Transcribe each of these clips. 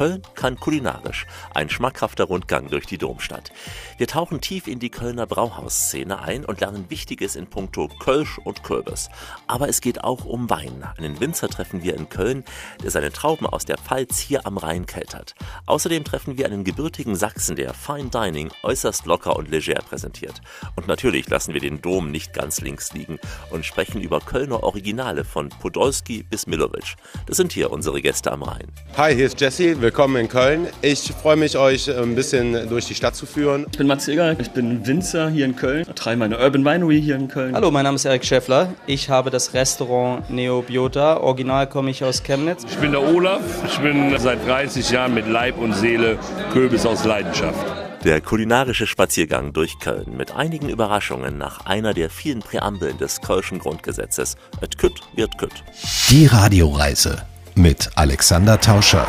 Köln kann kulinarisch. Ein schmackhafter Rundgang durch die Domstadt. Wir tauchen tief in die Kölner Brauhausszene ein und lernen Wichtiges in puncto Kölsch und Kürbis. Aber es geht auch um Wein. Einen Winzer treffen wir in Köln, der seine Trauben aus der Pfalz hier am Rhein keltert. Außerdem treffen wir einen gebürtigen Sachsen, der Fine Dining äußerst locker und leger präsentiert. Und natürlich lassen wir den Dom nicht ganz links liegen und sprechen über Kölner Originale von Podolski bis Milovic. Das sind hier unsere Gäste am Rhein. Hi, hier ist Jesse. Willkommen in Köln. Ich freue mich, euch ein bisschen durch die Stadt zu führen. Ich bin Mats Eger, ich bin Winzer hier in Köln, betreibe meine Urban Winery hier in Köln. Hallo, mein Name ist Erik Schäffler. Ich habe das Restaurant Neobiota. Original komme ich aus Chemnitz. Ich bin der Olaf. Ich bin seit 30 Jahren mit Leib und Seele Kürbis aus Leidenschaft. Der kulinarische Spaziergang durch Köln mit einigen Überraschungen nach einer der vielen Präambeln des Kölschen Grundgesetzes. Et kütt wird kütt. Die Radioreise mit Alexander Tauscher.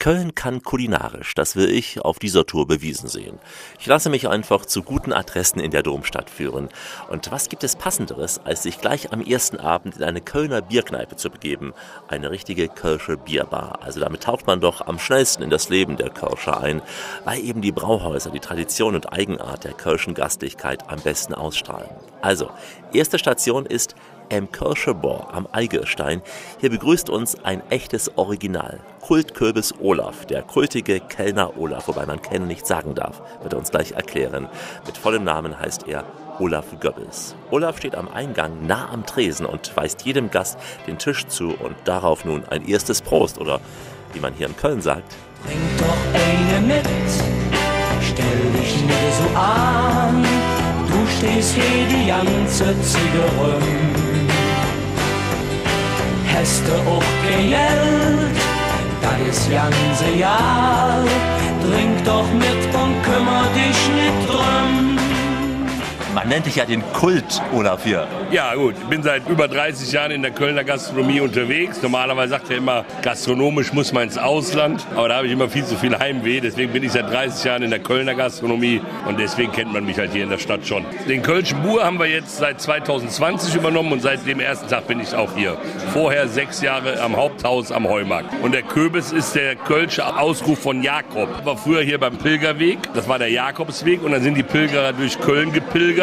Köln kann kulinarisch, das will ich auf dieser Tour bewiesen sehen. Ich lasse mich einfach zu guten Adressen in der Domstadt führen. Und was gibt es passenderes, als sich gleich am ersten Abend in eine Kölner Bierkneipe zu begeben? Eine richtige Kölsche Bierbar. Also damit taucht man doch am schnellsten in das Leben der Kölscher ein, weil eben die Brauhäuser die Tradition und Eigenart der Kölschen Gastlichkeit am besten ausstrahlen. Also, erste Station ist M. Kirschebor am Eigelstein. Hier begrüßt uns ein echtes Original. Kultkürbis Olaf, der kultige Kellner Olaf, wobei man Ken nicht sagen darf, wird er uns gleich erklären. Mit vollem Namen heißt er Olaf Goebbels. Olaf steht am Eingang nah am Tresen und weist jedem Gast den Tisch zu und darauf nun ein erstes Prost oder wie man hier in Köln sagt. Trink doch eine mit, stell dich nicht so an, du stehst hier die ganze Züge du auch Geld, das ganze Jahr, trink doch mit und kümmer dich nicht. Man nennt dich ja den Kult, Olaf, hier. Ja gut, ich bin seit über 30 Jahren in der Kölner Gastronomie unterwegs. Normalerweise sagt er immer, gastronomisch muss man ins Ausland. Aber da habe ich immer viel zu viel Heimweh. Deswegen bin ich seit 30 Jahren in der Kölner Gastronomie. Und deswegen kennt man mich halt hier in der Stadt schon. Den Kölschen Bur haben wir jetzt seit 2020 übernommen. Und seit dem ersten Tag bin ich auch hier. Vorher sechs Jahre am Haupthaus am Heumarkt. Und der Köbis ist der Kölsche Ausruf von Jakob. War früher hier beim Pilgerweg. Das war der Jakobsweg. Und dann sind die Pilgerer durch Köln gepilgert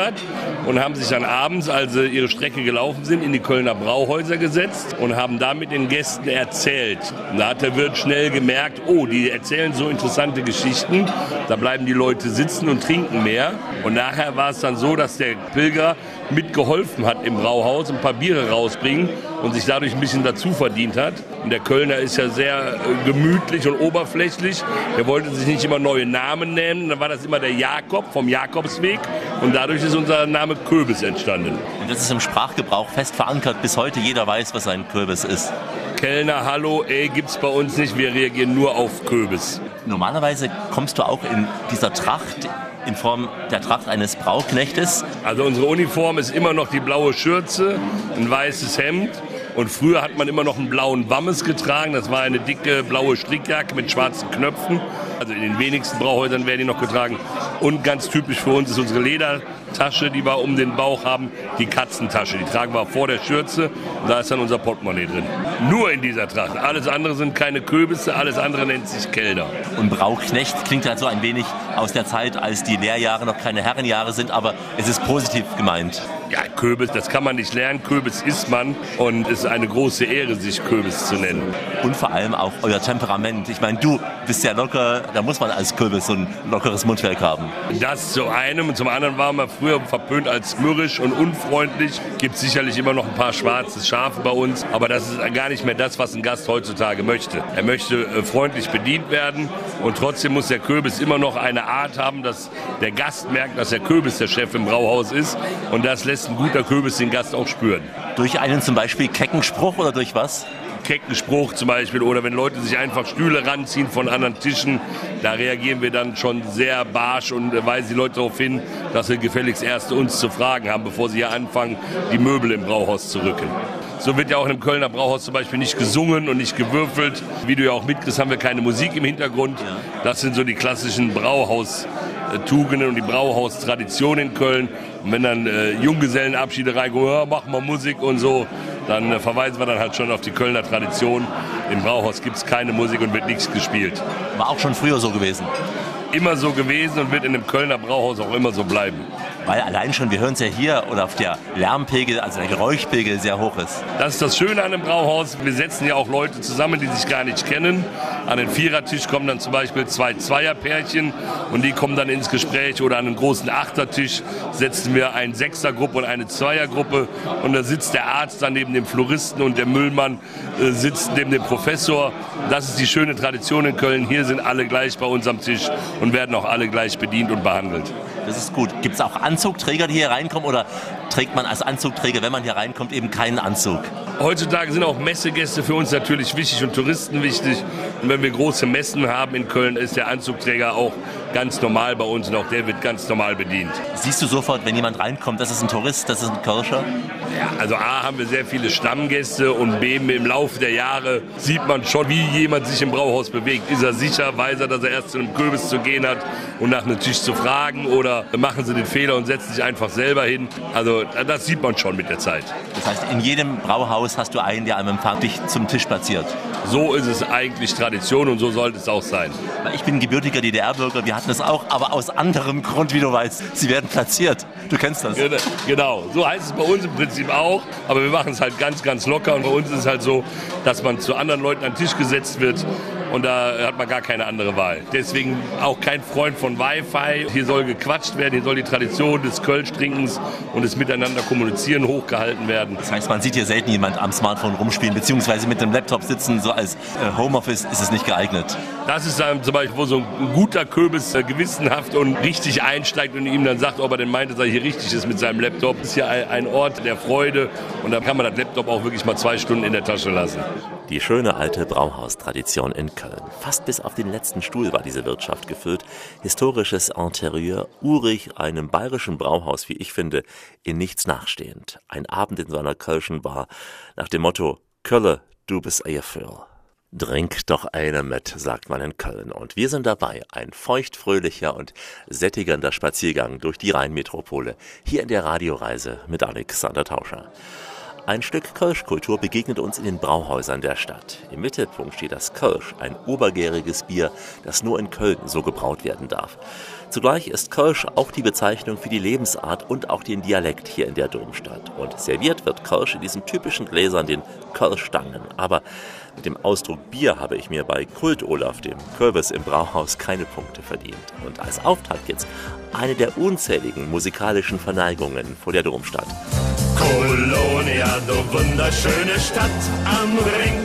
und haben sich dann abends, als sie ihre Strecke gelaufen sind, in die Kölner Brauhäuser gesetzt und haben damit den Gästen erzählt. Und da hat der Wirt schnell gemerkt, oh, die erzählen so interessante Geschichten, da bleiben die Leute sitzen und trinken mehr. Und nachher war es dann so, dass der Pilger mitgeholfen hat im Brauhaus, ein paar Biere rausbringen und sich dadurch ein bisschen dazu verdient hat. Und der Kölner ist ja sehr äh, gemütlich und oberflächlich. Er wollte sich nicht immer neue Namen nennen. Dann war das immer der Jakob vom Jakobsweg. Und dadurch ist unser Name Köbis entstanden. Und das ist im Sprachgebrauch fest verankert. Bis heute jeder weiß, was ein Kürbis ist. Kellner, hallo, ey, gibt's bei uns nicht. Wir reagieren nur auf Kürbis. Normalerweise kommst du auch in dieser Tracht in Form der Tracht eines Brauknechtes. Also unsere Uniform ist immer noch die blaue Schürze, ein weißes Hemd. Und früher hat man immer noch einen blauen Wammes getragen. Das war eine dicke blaue Strickjacke mit schwarzen Knöpfen. Also in den wenigsten Brauhäusern werden die noch getragen. Und ganz typisch für uns ist unsere Ledertasche, die wir um den Bauch haben, die Katzentasche. Die tragen wir vor der Schürze da ist dann unser Portemonnaie drin. Nur in dieser Tracht. Alles andere sind keine Kürbisse, alles andere nennt sich Kellner. Und Brauknecht klingt halt so ein wenig aus der Zeit, als die Lehrjahre noch keine Herrenjahre sind, aber es ist positiv gemeint. Ja, Kürbis, das kann man nicht lernen. Kürbis isst man und es ist eine große Ehre, sich Kürbis zu nennen. Und vor allem auch euer Temperament. Ich meine, du bist ja locker, da muss man als Kürbis so ein lockeres Mundwerk haben. Das zu einem und zum anderen waren wir früher verpönt als mürrisch und unfreundlich. Gibt sicherlich immer noch ein paar schwarze Schafe bei uns, aber das ist gar nicht mehr das, was ein Gast heutzutage möchte. Er möchte äh, freundlich bedient werden und trotzdem muss der Kürbis immer noch eine Art haben, dass der Gast merkt, dass der Kürbis der Chef im Brauhaus ist und das lässt ein guter Kürbis den Gast auch spüren. Durch einen zum Beispiel kecken Spruch oder durch was? kecken Spruch zum Beispiel oder wenn Leute sich einfach Stühle ranziehen von anderen Tischen, da reagieren wir dann schon sehr barsch und weisen die Leute darauf hin, dass wir gefälligst erst uns zu fragen haben, bevor sie hier anfangen, die Möbel im Brauhaus zu rücken. So wird ja auch im Kölner Brauhaus zum Beispiel nicht gesungen und nicht gewürfelt. Wie du ja auch mitkriegst, haben wir keine Musik im Hintergrund. Das sind so die klassischen Brauhaustugenden und die Brauhaustradition in Köln. Und wenn dann äh, Junggesellenabschiede reinkommen, ja, mach mal Musik und so, dann äh, verweisen wir dann halt schon auf die Kölner Tradition. Im Brauhaus gibt es keine Musik und wird nichts gespielt. War auch schon früher so gewesen. Immer so gewesen und wird in dem Kölner Brauhaus auch immer so bleiben. Weil allein schon, wir hören es ja hier, oder auf der Lärmpegel, also der Geräuschpegel sehr hoch ist. Das ist das Schöne an dem Brauhaus. Wir setzen ja auch Leute zusammen, die sich gar nicht kennen. An den Vierertisch kommen dann zum Beispiel zwei Zweierpärchen und die kommen dann ins Gespräch. Oder an einen großen Achtertisch setzen wir eine Sechsergruppe und eine Zweiergruppe. Und da sitzt der Arzt dann neben dem Floristen und der Müllmann äh, sitzt neben dem Professor. Das ist die schöne Tradition in Köln. Hier sind alle gleich bei uns am Tisch und werden auch alle gleich bedient und behandelt. Das ist gut. Gibt es auch Anzugträger, die hier reinkommen oder trägt man als Anzugträger, wenn man hier reinkommt, eben keinen Anzug? Heutzutage sind auch Messegäste für uns natürlich wichtig und Touristen wichtig. Und wenn wir große Messen haben in Köln, ist der Anzugträger auch ganz normal bei uns und auch der wird ganz normal bedient. Siehst du sofort, wenn jemand reinkommt, das ist ein Tourist, das ist ein Kirscher? Ja, also A haben wir sehr viele Stammgäste und B im Laufe der Jahre sieht man schon, wie jemand sich im Brauhaus bewegt. Ist er sicher, weiß er, dass er erst zu einem Kürbis zu gehen hat und nach einem Tisch zu fragen oder machen sie den Fehler und setzen sich einfach selber hin. Also das sieht man schon mit der Zeit. Das heißt, in jedem Brauhaus hast du einen, der am Empfang dich zum Tisch platziert. So ist es eigentlich Tradition und so sollte es auch sein. Ich bin gebürtiger DDR-Bürger, wir hatten es auch, aber aus anderem Grund, wie du weißt. Sie werden platziert. Du kennst das. Genau, so heißt es bei uns im Prinzip auch, aber wir machen es halt ganz, ganz locker und bei uns ist es halt so, dass man zu anderen Leuten an den Tisch gesetzt wird und da hat man gar keine andere Wahl. Deswegen auch kein Freund von Wi-Fi. Hier soll gequatscht werden, hier soll die Tradition des Kölsch-Trinkens und des Miteinander kommunizieren hochgehalten werden. Das heißt, man sieht hier selten jemand am Smartphone rumspielen, beziehungsweise mit dem Laptop sitzen, so als äh, Homeoffice ist es nicht geeignet. Das ist dann zum Beispiel, wo so ein guter Kürbis äh, gewissenhaft und richtig einsteigt und ihm dann sagt, ob er denn meint, dass er hier richtig ist mit seinem Laptop. Das ist ja ein Ort der Freude und da kann man das Laptop auch wirklich mal zwei Stunden in der Tasche lassen. Die schöne alte Brauhaustradition in Köln. Fast bis auf den letzten Stuhl war diese Wirtschaft gefüllt. Historisches Interieur, urig, einem bayerischen Brauhaus, wie ich finde, in nichts nachstehend. Ein Abend in so Kölschen Bar nach dem Motto Kölle, du bist Eierfüll. Trink doch eine mit, sagt man in Köln. Und wir sind dabei. Ein feuchtfröhlicher und sättigender Spaziergang durch die Rheinmetropole. Hier in der Radioreise mit Alexander Tauscher. Ein Stück Kölschkultur begegnet uns in den Brauhäusern der Stadt. Im Mittelpunkt steht das Kölsch, ein obergäriges Bier, das nur in Köln so gebraut werden darf. Zugleich ist Kölsch auch die Bezeichnung für die Lebensart und auch den Dialekt hier in der Domstadt. Und serviert wird Kölsch in diesen typischen Gläsern, den Kölschstangen. Aber mit dem Ausdruck Bier habe ich mir bei Kult Olaf, dem Kürbis im Brauhaus, keine Punkte verdient. Und als Auftakt jetzt eine der unzähligen musikalischen Verneigungen vor der Domstadt. Kolonia, du wunderschöne Stadt am Ring,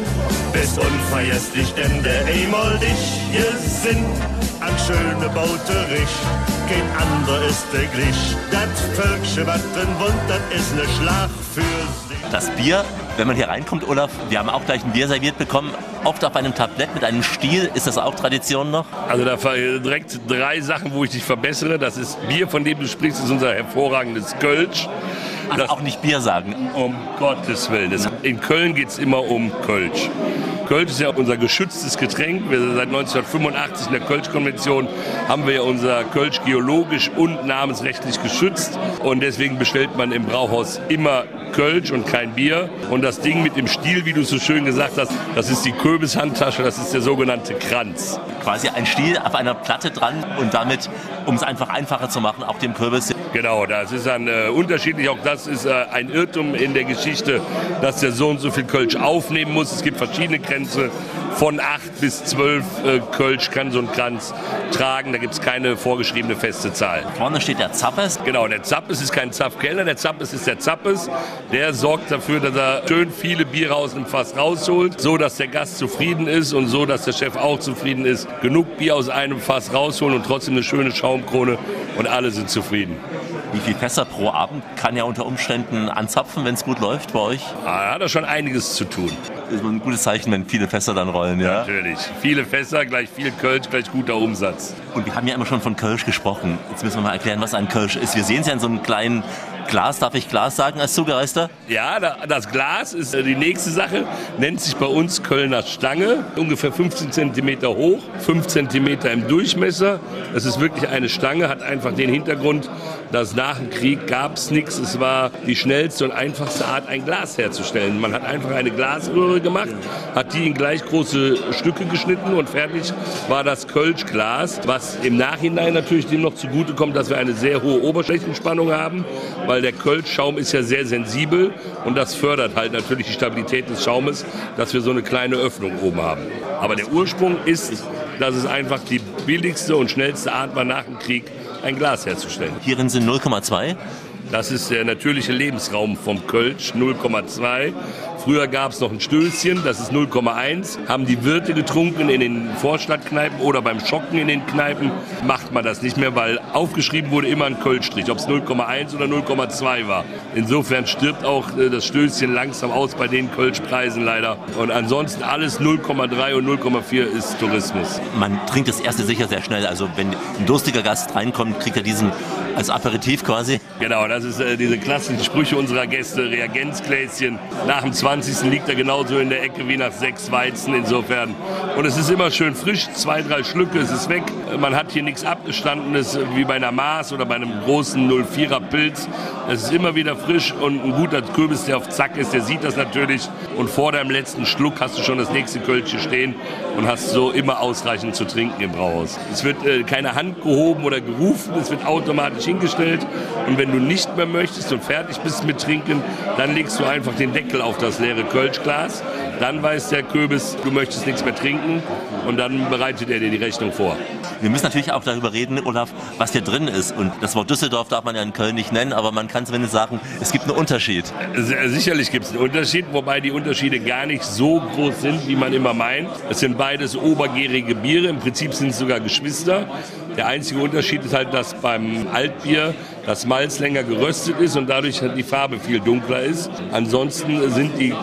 bist unvergesslich, denn der Emol dich gesinnt an schöne Bauterich. Kein ander ist der Glich. Das Völksche, was drin wohnt, das ist ne Schlag für sich. Das Bier, wenn man hier reinkommt, Olaf, wir haben auch gleich ein Bier serviert bekommen, oft auf einem Tablett mit einem Stiel. Ist das auch Tradition noch? Also da direkt drei Sachen, wo ich dich verbessere. Das ist Bier, von dem du sprichst, ist unser hervorragendes Kölsch. Das- auch nicht Bier sagen. Um Gottes Willen. In Köln geht es immer um Kölsch. Kölsch ist ja unser geschütztes Getränk. Wir seit 1985 in der Kölsch-Konvention haben wir ja unser Kölsch geologisch und namensrechtlich geschützt. Und deswegen bestellt man im Brauhaus immer Kölsch und kein Bier. Und das Ding mit dem Stiel, wie du es so schön gesagt hast, das ist die Kürbishandtasche, das ist der sogenannte Kranz. Quasi ein Stiel auf einer Platte dran und damit, um es einfach einfacher zu machen, auch dem Kürbis. Genau, das ist dann äh, unterschiedlich. Auch das ist äh, ein Irrtum in der Geschichte, dass der so und so viel Kölsch aufnehmen muss. Es gibt verschiedene Grenzen. Von 8 bis 12 äh, Kölsch kann so ein Kranz tragen. Da gibt es keine vorgeschriebene feste Zahl. Vorne steht der Zappes. Genau, der Zappes ist kein Zapfkellner, der Zappes ist der Zappes. Der sorgt dafür, dass er schön viele Biere aus dem Fass rausholt, so dass der Gast zufrieden ist und so, dass der Chef auch zufrieden ist. Genug Bier aus einem Fass rausholen und trotzdem eine schöne Schaumkrone und alle sind zufrieden. Wie viel Fässer pro Abend kann ja unter Umständen anzapfen, wenn es gut läuft bei euch? Ah, hat er schon einiges zu tun. Das ist ein gutes Zeichen, wenn viele Fässer dann rollen, ja? Natürlich. Viele Fässer, gleich viel Kölsch, gleich guter Umsatz. Und wir haben ja immer schon von Kölsch gesprochen. Jetzt müssen wir mal erklären, was ein Kölsch ist. Wir sehen es ja in so einem kleinen Glas, darf ich Glas sagen als Zugereister? Ja, das Glas ist äh, die nächste Sache. Nennt sich bei uns Kölner Stange. Ungefähr 15 cm hoch, 5 cm im Durchmesser. Es ist wirklich eine Stange, hat einfach den Hintergrund, dass nach dem Krieg gab es nichts. Es war die schnellste und einfachste Art, ein Glas herzustellen. Man hat einfach eine Glasröhre gemacht, hat die in gleich große Stücke geschnitten und fertig war das Kölschglas, was im Nachhinein natürlich dem noch zugutekommt, dass wir eine sehr hohe Oberflächenspannung haben, weil der Kölschschaum ist ja sehr sensibel und das fördert halt natürlich die Stabilität des Schaumes, dass wir so eine kleine Öffnung oben haben. Aber der Ursprung ist, dass es einfach die billigste und schnellste Art war nach dem Krieg, ein Glas herzustellen. Hierin sind 0,2. Das ist der natürliche Lebensraum vom Kölsch, 0,2. Früher gab es noch ein Stößchen, das ist 0,1. Haben die Wirte getrunken in den Vorstadtkneipen oder beim Schocken in den Kneipen, macht man das nicht mehr, weil aufgeschrieben wurde immer ein Kölschstrich, ob es 0,1 oder 0,2 war. Insofern stirbt auch äh, das Stößchen langsam aus bei den Kölschpreisen leider. Und ansonsten alles 0,3 und 0,4 ist Tourismus. Man trinkt das erste sicher sehr schnell. Also wenn ein durstiger Gast reinkommt, kriegt er diesen als Aperitif quasi. Genau, das ist äh, diese klassischen Sprüche unserer Gäste, Reagenzgläschen. Nach dem 20. liegt er genauso in der Ecke wie nach sechs Weizen insofern. Und es ist immer schön frisch, zwei, drei Schlücke, es ist weg. Man hat hier nichts Abgestandenes wie bei einer Maß oder bei einem großen 04er Pilz. Es ist immer wieder frisch und ein guter Kürbis, der auf Zack ist, der sieht das natürlich. Und vor deinem letzten Schluck hast du schon das nächste Kölschchen stehen und hast so immer ausreichend zu trinken im Brauhaus. Es wird äh, keine Hand gehoben oder gerufen, es wird automatisch hingestellt. Und wenn du nicht mehr möchtest und fertig bist mit Trinken, dann legst du einfach den Deckel auf das leere Kölschglas. Dann weiß der Kürbis, du möchtest nichts mehr trinken und dann bereitet er dir die Rechnung vor. Wir müssen natürlich auch darüber reden, Olaf, was hier drin ist. Und das Wort Düsseldorf darf man ja in Köln nicht nennen, aber man kann zumindest sagen, es gibt einen Unterschied. Sicherlich gibt es einen Unterschied, wobei die Unterschiede gar nicht so groß sind, wie man immer meint. Es sind beides obergärige Biere, im Prinzip sind es sogar Geschwister. Der einzige Unterschied ist halt, dass beim Altbier das Malz länger geröstet ist und dadurch die Farbe viel dunkler ist. Ansonsten sind die äh,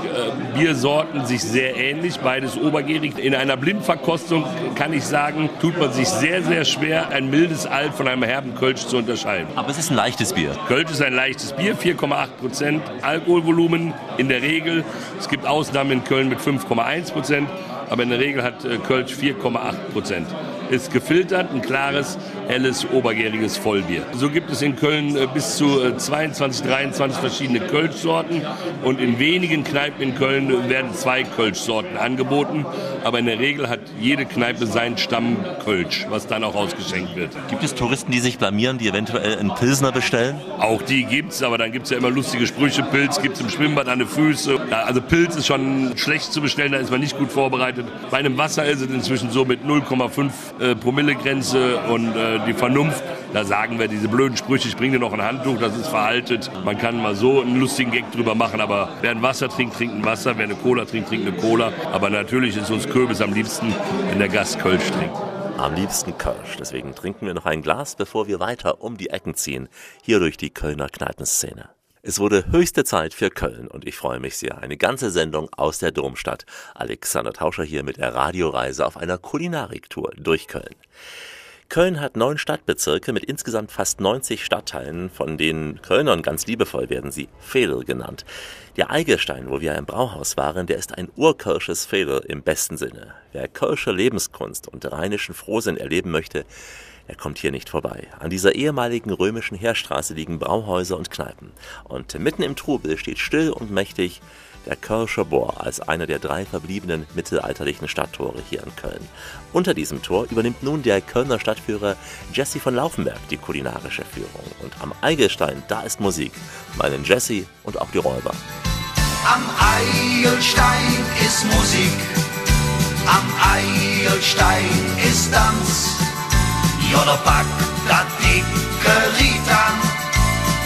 Biersorten sich sehr ähnlich, beides obergärig. In einer Blindverkostung kann ich sagen, tut man sich sehr, sehr schwer, ein mildes Alt von einem herben Kölsch zu unterscheiden. Aber es ist ein leichtes Bier. Kölsch ist ein leichtes Bier, 4,8 Prozent Alkoholvolumen in der Regel. Es gibt Ausnahmen in Köln mit 5,1 Prozent, aber in der Regel hat äh, Kölsch 4,8 Prozent ist gefiltert, ein klares, helles, obergäriges Vollbier. So gibt es in Köln äh, bis zu 22, äh, 23 verschiedene Kölschsorten und in wenigen Kneipen in Köln werden zwei Kölschsorten angeboten, aber in der Regel hat jede Kneipe seinen Stammkölsch, was dann auch ausgeschenkt wird. Gibt es Touristen, die sich blamieren, die eventuell einen Pilsner bestellen? Auch die gibt es, aber dann gibt es ja immer lustige Sprüche. Pilz gibt es im Schwimmbad an den Füßen. Also Pilz ist schon schlecht zu bestellen, da ist man nicht gut vorbereitet. Bei einem Wasser ist es inzwischen so mit 0,5 äh, Promillegrenze und äh, die Vernunft. Da sagen wir diese blöden Sprüche, ich bringe dir noch ein Handtuch, das ist veraltet. Man kann mal so einen lustigen Gag drüber machen, aber wer ein Wasser trinkt, trinkt ein Wasser, wer eine Cola trinkt, trinkt eine Cola. Aber natürlich ist uns Kürbis am liebsten, wenn der Gast Kölsch trinkt. Am liebsten Kölsch. Deswegen trinken wir noch ein Glas, bevor wir weiter um die Ecken ziehen, hier durch die Kölner Kneipenszene. Es wurde höchste Zeit für Köln und ich freue mich sehr. Eine ganze Sendung aus der Domstadt. Alexander Tauscher hier mit der Radioreise auf einer Kulinariktour durch Köln. Köln hat neun Stadtbezirke mit insgesamt fast 90 Stadtteilen, von denen Kölnern ganz liebevoll werden sie Fädel genannt. Der Eigelstein, wo wir im Brauhaus waren, der ist ein urkölsches Fädel im besten Sinne. Wer kölsche Lebenskunst und rheinischen Frohsinn erleben möchte, er kommt hier nicht vorbei. An dieser ehemaligen römischen Heerstraße liegen Brauhäuser und Kneipen. Und mitten im Trubel steht still und mächtig der Kölscher Bohr als einer der drei verbliebenen mittelalterlichen Stadttore hier in Köln. Unter diesem Tor übernimmt nun der Kölner Stadtführer Jesse von Laufenberg die kulinarische Führung. Und am Eigelstein, da ist Musik. Meinen Jesse und auch die Räuber. Am Eigelstein ist Musik, am Eigelstein ist Tanz. Jolle pak dat dikke riet aan.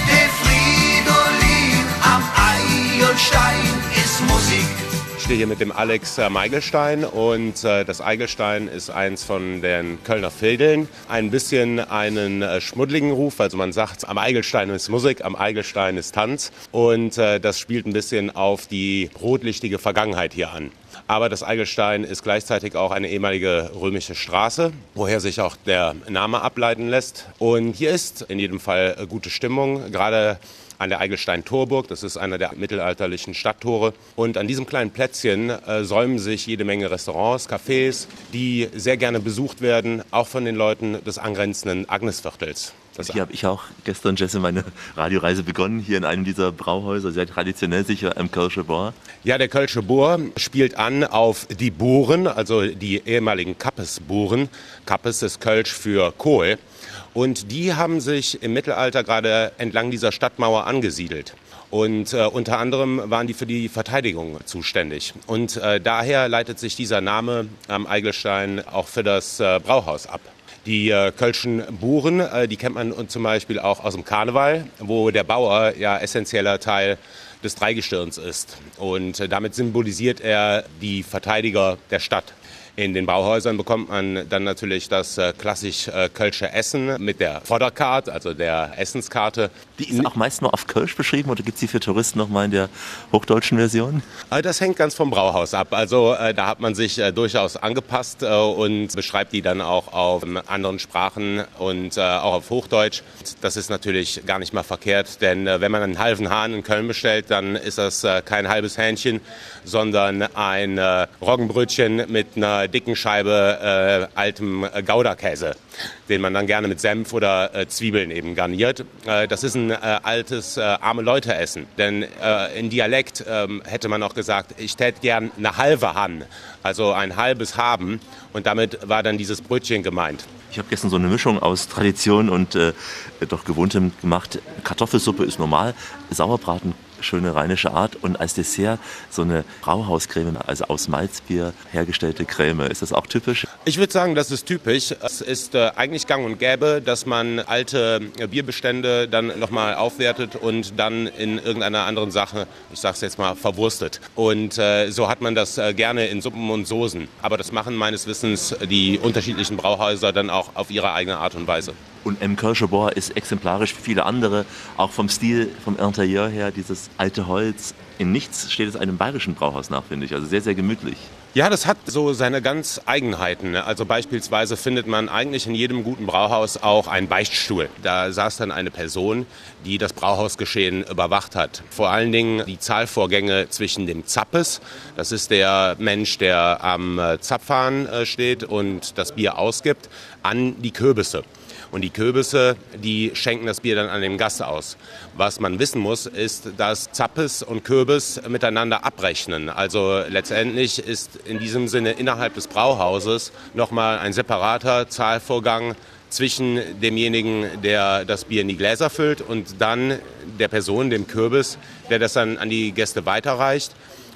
De Fridolin am Eilstein ist Musik. Ich stehe hier mit dem Alex äh, Meigelstein und äh, das Eigelstein ist eins von den Kölner Vierteln. Ein bisschen einen äh, schmuddeligen Ruf, also man sagt, am Eigelstein ist Musik, am Eigelstein ist Tanz und das spielt ein bisschen auf die rotlichtige Vergangenheit hier an. Aber das Eigelstein ist gleichzeitig auch eine ehemalige römische Straße, woher sich auch der Name ableiten lässt. Und hier ist in jedem Fall gute Stimmung, gerade an der Eigelstein-Torburg. Das ist einer der mittelalterlichen Stadttore. Und an diesem kleinen Plätzchen äh, säumen sich jede Menge Restaurants, Cafés, die sehr gerne besucht werden, auch von den Leuten des angrenzenden Agnesviertels. Das hier habe ich auch gestern, Jesse, meine Radioreise begonnen, hier in einem dieser Brauhäuser, sehr traditionell sicher am Kölsche Bohr. Ja, der Kölsche Bohr spielt an auf die Bohren, also die ehemaligen Kappesbohren. Kappes ist Kölsch für Kohl. Und die haben sich im Mittelalter gerade entlang dieser Stadtmauer angesiedelt. Und äh, unter anderem waren die für die Verteidigung zuständig. Und äh, daher leitet sich dieser Name am Eigelstein auch für das äh, Brauhaus ab. Die äh, Kölschen Buren, äh, die kennt man zum Beispiel auch aus dem Karneval, wo der Bauer ja essentieller Teil des Dreigestirns ist. Und äh, damit symbolisiert er die Verteidiger der Stadt. In den Bauhäusern bekommt man dann natürlich das äh, klassisch äh, Kölsche Essen mit der Vorderkarte, also der Essenskarte. Die ist auch meist nur auf Kölsch beschrieben oder gibt es die für Touristen nochmal in der hochdeutschen Version? Äh, das hängt ganz vom Brauhaus ab. Also da hat man sich durchaus angepasst und beschreibt die dann auch auf ähm, anderen Sprachen und auch auf Hochdeutsch. Das ist natürlich gar nicht mal verkehrt, denn wenn man einen halben Hahn in Köln bestellt, dann ist das kein halbes Hähnchen, sondern ein Roggenbrötchen mit einer dicken Scheibe äh, altem äh, Gouda-Käse, den man dann gerne mit Senf oder äh, Zwiebeln eben garniert. Äh, das ist ein äh, altes äh, arme Leute-Essen, denn in Dialekt ähm, hätte man auch gesagt, ich täte gern eine halbe Han, also ein halbes Haben und damit war dann dieses Brötchen gemeint. Ich habe gestern so eine Mischung aus Tradition und doch Gewohntem gemacht. Kartoffelsuppe ist normal, Sauerbraten schöne rheinische Art und als Dessert so eine Brauhauscreme, also aus Malzbier hergestellte Creme. Ist das auch typisch? Ich würde sagen, das ist typisch. Es ist äh, eigentlich gang und gäbe, dass man alte Bierbestände dann nochmal aufwertet und dann in irgendeiner anderen Sache, ich sage es jetzt mal, verwurstet. Und äh, so hat man das äh, gerne in Suppen und Soßen. Aber das machen meines Wissens die unterschiedlichen Brauhäuser dann auch auf ihre eigene Art und Weise. Und M. Kirschebohr ist exemplarisch für viele andere, auch vom Stil, vom Interieur her, dieses alte Holz. In nichts steht es einem bayerischen Brauhaus nach, finde ich. Also sehr, sehr gemütlich. Ja, das hat so seine ganz Eigenheiten. Also beispielsweise findet man eigentlich in jedem guten Brauhaus auch einen Beichtstuhl. Da saß dann eine Person, die das Brauhausgeschehen überwacht hat. Vor allen Dingen die Zahlvorgänge zwischen dem Zappes, das ist der Mensch, der am Zapfhahn äh, steht und das Bier ausgibt, an die Kürbisse. Und die Kürbisse, die schenken das Bier dann an den Gast aus. Was man wissen muss, ist, dass Zappes und Kürbis miteinander abrechnen. Also letztendlich ist in diesem Sinne innerhalb des Brauhauses nochmal ein separater Zahlvorgang zwischen demjenigen, der das Bier in die Gläser füllt und dann der Person, dem Kürbis, der das dann an die Gäste weiterreicht.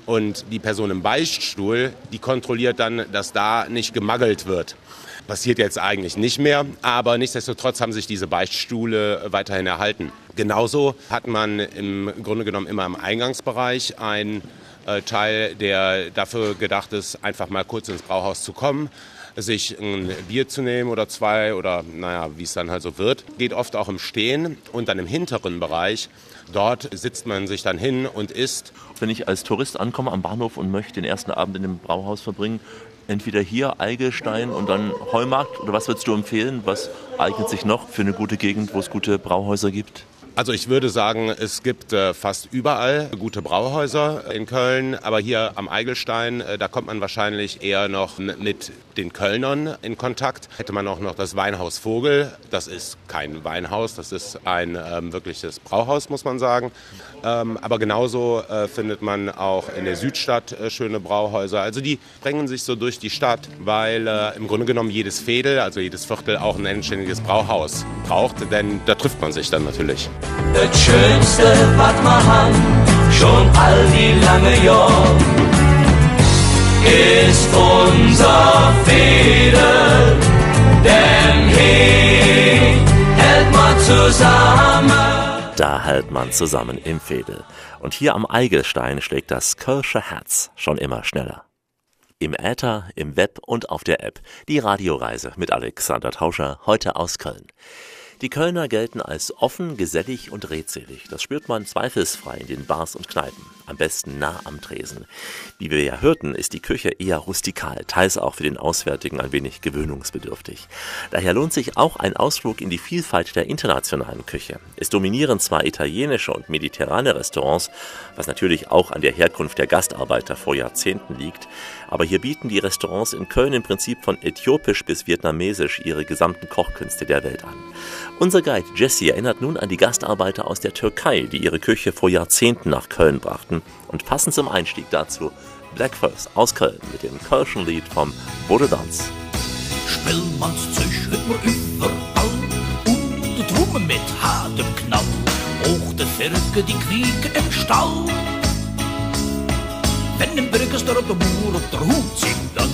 Und die Person im Beichtstuhl, die kontrolliert dann, dass da nicht gemagelt wird. Passiert jetzt eigentlich nicht mehr, aber nichtsdestotrotz haben sich diese Beichtstühle weiterhin erhalten. Genauso hat man im Grunde genommen immer im Eingangsbereich einen äh, Teil, der dafür gedacht ist, einfach mal kurz ins Brauhaus zu kommen, sich ein Bier zu nehmen oder zwei oder naja, wie es dann halt so wird. Geht oft auch im Stehen und dann im hinteren Bereich. Dort sitzt man sich dann hin und isst. Wenn ich als Tourist ankomme am Bahnhof und möchte den ersten Abend in dem Brauhaus verbringen, entweder hier Eigelstein und dann Heumarkt oder was würdest du empfehlen? Was eignet sich noch für eine gute Gegend, wo es gute Brauhäuser gibt? Also ich würde sagen, es gibt äh, fast überall gute Brauhäuser in Köln, aber hier am Eigelstein, äh, da kommt man wahrscheinlich eher noch mit den Kölnern in Kontakt. Hätte man auch noch das Weinhaus Vogel, das ist kein Weinhaus, das ist ein ähm, wirkliches Brauhaus, muss man sagen. Ähm, aber genauso äh, findet man auch in der Südstadt äh, schöne Brauhäuser. Also die drängen sich so durch die Stadt, weil im Grunde genommen jedes Fädel, also jedes Viertel auch ein endständiges Brauhaus braucht, denn da trifft man sich dann natürlich. Das Schönste, was man hat, schon all die lange Jahr, ist unser Fädel, denn hier hält man zusammen. Da hält man zusammen im Fädel. Und hier am Eigelstein schlägt das Kölsche Herz schon immer schneller. Im Äther, im Web und auf der App. Die Radioreise mit Alexander Tauscher, heute aus Köln. Die Kölner gelten als offen, gesellig und redselig. Das spürt man zweifelsfrei in den Bars und Kneipen. Am besten nah am Tresen. Wie wir ja hörten, ist die Küche eher rustikal, teils auch für den Auswärtigen ein wenig gewöhnungsbedürftig. Daher lohnt sich auch ein Ausflug in die Vielfalt der internationalen Küche. Es dominieren zwar italienische und mediterrane Restaurants, was natürlich auch an der Herkunft der Gastarbeiter vor Jahrzehnten liegt, aber hier bieten die Restaurants in Köln im Prinzip von äthiopisch bis vietnamesisch ihre gesamten Kochkünste der Welt an. Unser Guide Jesse erinnert nun an die Gastarbeiter aus der Türkei, die ihre Küche vor Jahrzehnten nach Köln brachten. Und passend zum Einstieg dazu Blackfirst aus Köln mit dem Kölschen Lied vom Bode Dance. Spillmanns Zeug hört man überall und die mit hartem Knall. Auch die Firke, die quieken im Stall. Wenn im Brückestor der Bauer auf der Hut singt, dann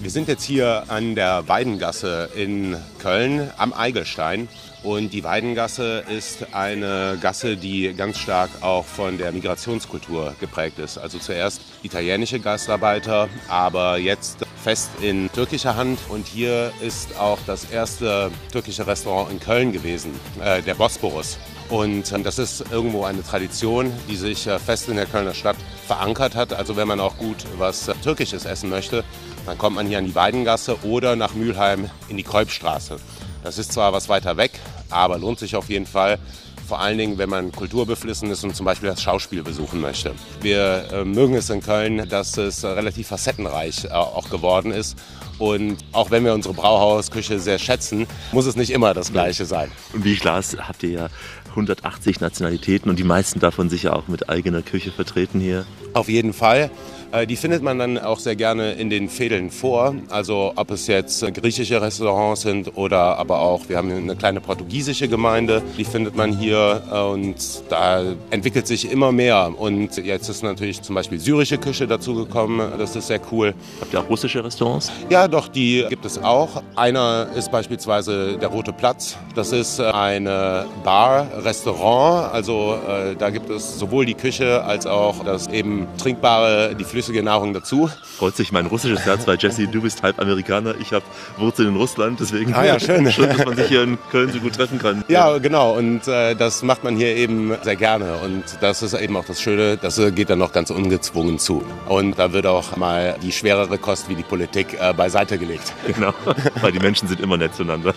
Wir sind jetzt hier an der Weidengasse in Köln am Eigelstein. Und die Weidengasse ist eine Gasse, die ganz stark auch von der Migrationskultur geprägt ist. Also zuerst italienische Gastarbeiter, aber jetzt fest in türkischer Hand. Und hier ist auch das erste türkische Restaurant in Köln gewesen, äh, der Bosporus. Und ähm, das ist irgendwo eine Tradition, die sich äh, fest in der Kölner Stadt verankert hat. Also wenn man auch gut was äh, Türkisches essen möchte, dann kommt man hier an die Weidengasse oder nach Mülheim in die Kolbstraße. Das ist zwar was weiter weg, aber lohnt sich auf jeden Fall. Vor allen Dingen, wenn man kulturbeflissen ist und zum Beispiel das Schauspiel besuchen möchte. Wir äh, mögen es in Köln, dass es äh, relativ facettenreich äh, auch geworden ist. Und auch wenn wir unsere Brauhausküche sehr schätzen, muss es nicht immer das Gleiche sein. Und wie ich las, habt ihr ja 180 Nationalitäten und die meisten davon sicher auch mit eigener Küche vertreten hier. Auf jeden Fall. Äh, Die findet man dann auch sehr gerne in den Fädeln vor. Also ob es jetzt äh, griechische Restaurants sind oder aber auch, wir haben eine kleine portugiesische Gemeinde, die findet man hier äh, und da entwickelt sich immer mehr. Und jetzt ist natürlich zum Beispiel syrische Küche dazugekommen, das ist sehr cool. Habt ihr auch russische Restaurants? Ja, doch, die gibt es auch. Einer ist beispielsweise der Rote Platz. Das ist eine Bar, Restaurant. Also da gibt es sowohl die Küche als auch das eben trinkbare, die flüssige Nahrung dazu. Freut sich mein russisches Herz, weil Jesse, du bist halb Amerikaner, ich habe Wurzeln in Russland, deswegen Ah ja, schön. schön, dass man sich hier in Köln so gut treffen kann. Ja, genau. Und äh, das macht man hier eben sehr gerne. Und das ist eben auch das Schöne, das geht dann noch ganz ungezwungen zu. Und da wird auch mal die schwerere Kost wie die Politik äh, beiseite gelegt. Genau, weil die Menschen sind immer nett zueinander.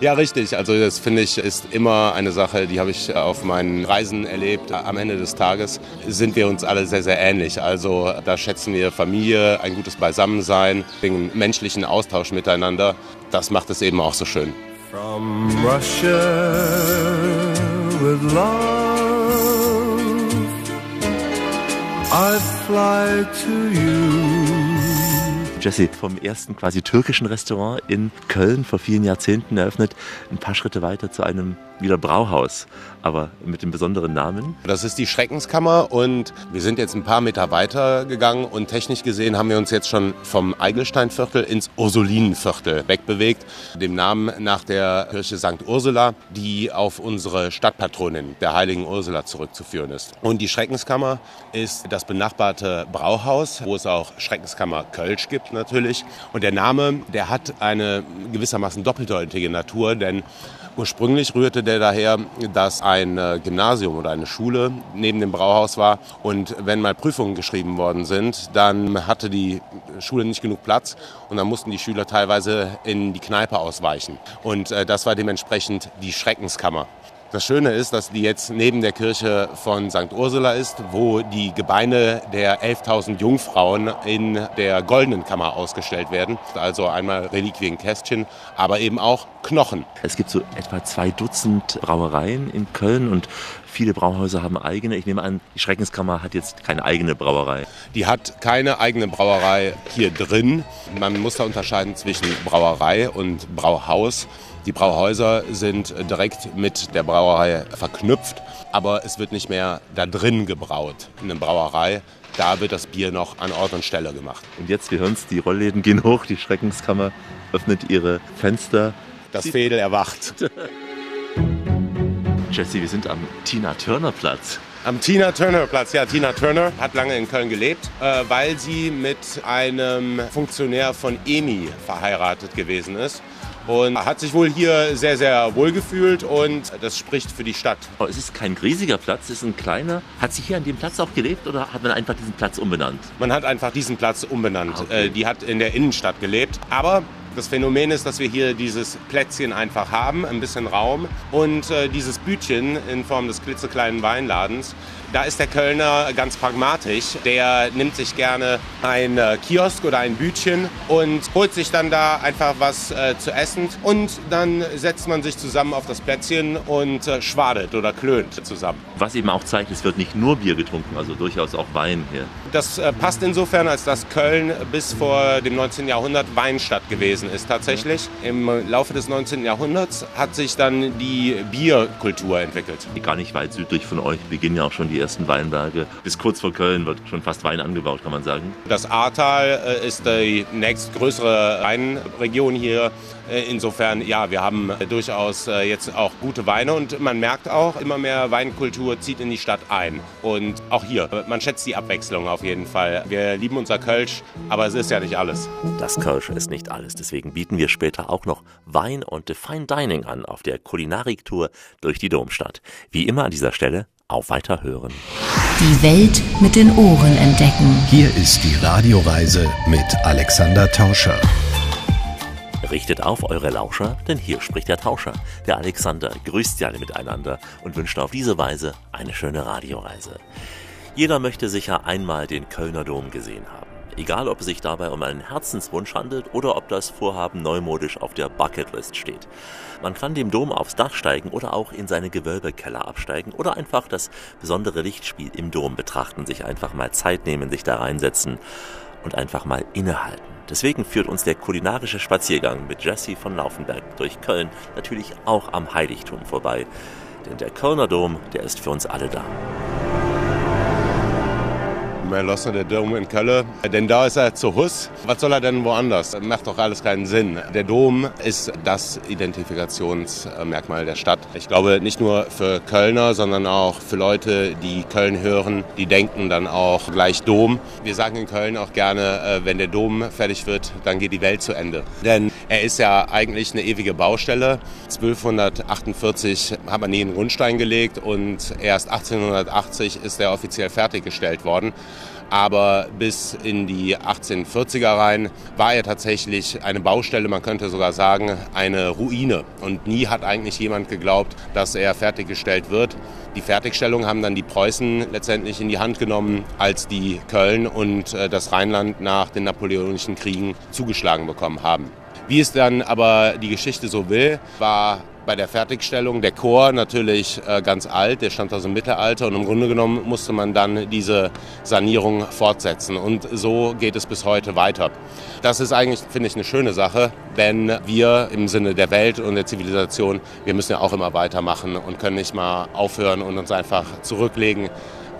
Ja, richtig. Also das finde ich ist immer eine Sache, die habe ich auf meinen Reisen erlebt. Am Ende des Tages sind wir uns alle sehr, sehr ähnlich. Also da schätzen wir Familie, ein gutes Beisammensein, den menschlichen Austausch miteinander. Das macht es eben auch so schön. From Russia with love, I fly to you. Jesse, vom ersten quasi türkischen Restaurant in Köln vor vielen Jahrzehnten eröffnet, ein paar Schritte weiter zu einem wieder Brauhaus, aber mit dem besonderen Namen. Das ist die Schreckenskammer und wir sind jetzt ein paar Meter weiter gegangen und technisch gesehen haben wir uns jetzt schon vom Eigelsteinviertel ins Ursulinenviertel wegbewegt, dem Namen nach der Kirche St. Ursula, die auf unsere Stadtpatronin, der heiligen Ursula, zurückzuführen ist. Und die Schreckenskammer ist das benachbarte Brauhaus, wo es auch Schreckenskammer Kölsch gibt natürlich. Und der Name, der hat eine gewissermaßen doppeldeutige Natur, denn Ursprünglich rührte der daher, dass ein äh, Gymnasium oder eine Schule neben dem Brauhaus war und wenn mal Prüfungen geschrieben worden sind, dann hatte die Schule nicht genug Platz und dann mussten die Schüler teilweise in die Kneipe ausweichen. Und äh, das war dementsprechend die Schreckenskammer. Das Schöne ist, dass die jetzt neben der Kirche von St. Ursula ist, wo die Gebeine der 11.000 Jungfrauen in der Goldenen Kammer ausgestellt werden. Also einmal Reliquienkästchen, aber eben auch Knochen. Es gibt so etwa zwei Dutzend Brauereien in Köln und viele Brauhäuser haben eigene. Ich nehme an, die Schreckenskammer hat jetzt keine eigene Brauerei. Die hat keine eigene Brauerei hier drin. Man muss da unterscheiden zwischen Brauerei und Brauhaus. Die Brauhäuser sind direkt mit der Brauerei verknüpft, aber es wird nicht mehr da drin gebraut. In einer Brauerei, da wird das Bier noch an Ort und Stelle gemacht. Und jetzt, wir hören es, die Rollläden gehen hoch, die Schreckenskammer öffnet ihre Fenster. Das Fädel erwacht. Jesse, wir sind am Tina Turner Platz. Am Tina Turner Platz. Ja, Tina Turner hat lange in Köln gelebt, äh, weil sie mit einem Funktionär von EMI verheiratet gewesen ist. Und hat sich wohl hier sehr, sehr wohl gefühlt und das spricht für die Stadt. Oh, es ist kein riesiger Platz, es ist ein kleiner. Hat sie hier an dem Platz auch gelebt oder hat man einfach diesen Platz umbenannt? Man hat einfach diesen Platz umbenannt. Ah, okay. Äh, die hat in der Innenstadt gelebt. Aber das Phänomen ist, dass wir hier dieses Plätzchen einfach haben, ein bisschen Raum und äh, dieses Bütchen in Form des klitzekleinen Weinladens. Da ist der Kölner ganz pragmatisch. Der nimmt sich gerne ein äh, Kiosk oder ein Bütchen und holt sich dann da einfach was äh, zu essen. Und dann setzt man sich zusammen auf das Plätzchen und äh, schwadet oder klönt zusammen. Was eben auch zeigt, es wird nicht nur Bier getrunken, also durchaus auch Wein hier. Das äh, passt insofern, als dass Köln bis vor dem 19. Jahrhundert Weinstadt gewesen ist tatsächlich. Im Laufe des 19. Jahrhunderts hat sich dann die Bierkultur entwickelt. Gar nicht weit südlich von euch beginnen ja auch schon die ersten Weinberge. Bis kurz vor Köln wird schon fast Wein angebaut, kann man sagen. Das Ahrtal äh, ist die nächstgrößere Weinregion hier. Äh, Insofern, ja, wir haben äh, durchaus jetzt auch gute Weine und man merkt auch, immer mehr Weinkultur zieht in die Stadt ein. Und auch hier, man schätzt die Abwechslung auf jeden Fall. Wir lieben unser Kölsch, aber es ist ja nicht alles. Das Kölsch ist nicht alles, deswegen bieten wir später auch noch Wein und Fine Dining an auf der Kulinariktour durch die Domstadt. Wie immer an dieser Stelle auf Weiterhören. Die Welt mit den Ohren entdecken. Hier ist die Radioreise mit Alexander Tauscher. Richtet auf eure Lauscher, denn hier spricht der Tauscher. Der Alexander grüßt sie alle miteinander und wünscht auf diese Weise eine schöne Radioreise. Jeder möchte sicher einmal den Kölner Dom gesehen haben. Egal, ob es sich dabei um einen Herzenswunsch handelt oder ob das Vorhaben neumodisch auf der Bucketlist steht. Man kann dem Dom aufs Dach steigen oder auch in seine Gewölbekeller absteigen oder einfach das besondere Lichtspiel im Dom betrachten, sich einfach mal Zeit nehmen, sich da reinsetzen und einfach mal innehalten. Deswegen führt uns der kulinarische Spaziergang mit Jesse von Laufenberg durch Köln natürlich auch am Heiligtum vorbei. Denn der Kölner Dom, der ist für uns alle da. Mehr Losser der Dom in Köln, denn da ist er zu Hus. Was soll er denn woanders? Macht doch alles keinen Sinn. Der Dom ist das Identifikationsmerkmal der Stadt. Ich glaube nicht nur für Kölner, sondern auch für Leute, die Köln hören, die denken dann auch gleich Dom. Wir sagen in Köln auch gerne, äh, wenn der Dom fertig wird, dann geht die Welt zu Ende. Denn er ist ja eigentlich eine ewige Baustelle. 1248 hat man nie einen Grundstein gelegt und erst 1880 ist er offiziell fertiggestellt worden. Aber bis in die 1840er rein war er tatsächlich eine Baustelle, man könnte sogar sagen, eine Ruine. Und nie hat eigentlich jemand geglaubt, dass er fertiggestellt wird. Die Fertigstellung haben dann die Preußen letztendlich in die Hand genommen, als die Köln und äh, das Rheinland nach den Napoleonischen Kriegen zugeschlagen bekommen haben. Wie es dann aber die Geschichte so will, war bei der Fertigstellung der Chor natürlich äh, ganz alt, der stand aus dem Mittelalter und im Grunde genommen musste man dann diese Sanierung fortsetzen und so geht es bis heute weiter. Das ist eigentlich, finde ich, eine schöne Sache, denn wir im Sinne der Welt und der Zivilisation, wir müssen ja auch immer weitermachen und können nicht mal aufhören und uns einfach zurücklegen.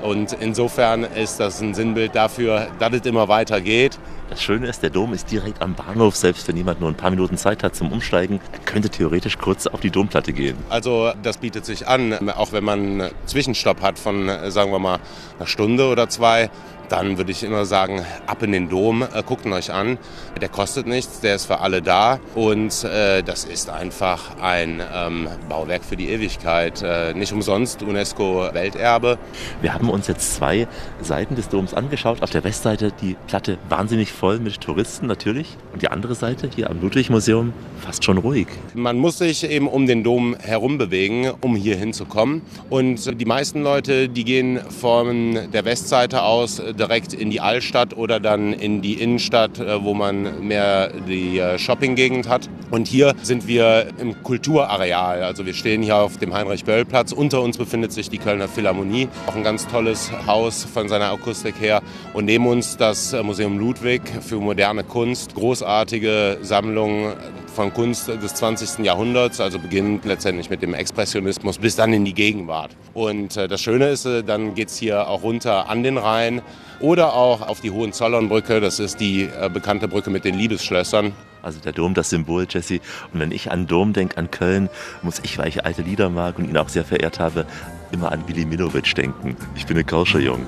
Und insofern ist das ein Sinnbild dafür, dass es immer weitergeht. Das Schöne ist, der Dom ist direkt am Bahnhof. Selbst wenn jemand nur ein paar Minuten Zeit hat zum Umsteigen, er könnte theoretisch kurz auf die Domplatte gehen. Also das bietet sich an, auch wenn man einen Zwischenstopp hat von, sagen wir mal, einer Stunde oder zwei, dann würde ich immer sagen, ab in den Dom, äh, guckt ihn euch an. Der kostet nichts, der ist für alle da und äh, das ist einfach ein ähm, Bauwerk für die Ewigkeit. Äh, nicht umsonst UNESCO-Welterbe. Wir haben uns jetzt zwei Seiten des Doms angeschaut. Auf der Westseite die Platte wahnsinnig voll mit Touristen natürlich und die andere Seite hier am Ludwig-Museum fast schon ruhig. Man muss sich eben um den Dom herum bewegen, um hier hinzukommen. Und die meisten Leute, die gehen von der Westseite aus direkt in die Altstadt oder dann in die Innenstadt, äh, wo man mehr die äh, Shoppinggegend hat. Und hier sind wir im Kulturareal. Also wir stehen hier auf dem Heinrich-Böll-Platz. Unter uns befindet sich die Kölner Philharmonie, auch ein ganz tolles Haus von seiner Akustik her. Und neben uns das äh, Museum Ludwig, für moderne Kunst, großartige Sammlung von Kunst des 20. Jahrhunderts, also beginnt letztendlich mit dem Expressionismus bis dann in die Gegenwart. Und äh, das Schöne ist, äh, dann geht es hier auch runter an den Rhein oder auch auf die Hohenzollernbrücke, das ist die äh, bekannte Brücke mit den Liebesschlössern. Also der Dom, das Symbol, Jesse. Und wenn ich an Dom denke, an Köln, muss ich, weil ich alte Lieder mag und ihn auch sehr verehrt habe, immer an Willi Milowitsch denken. Ich bin ein Kölscher Jung.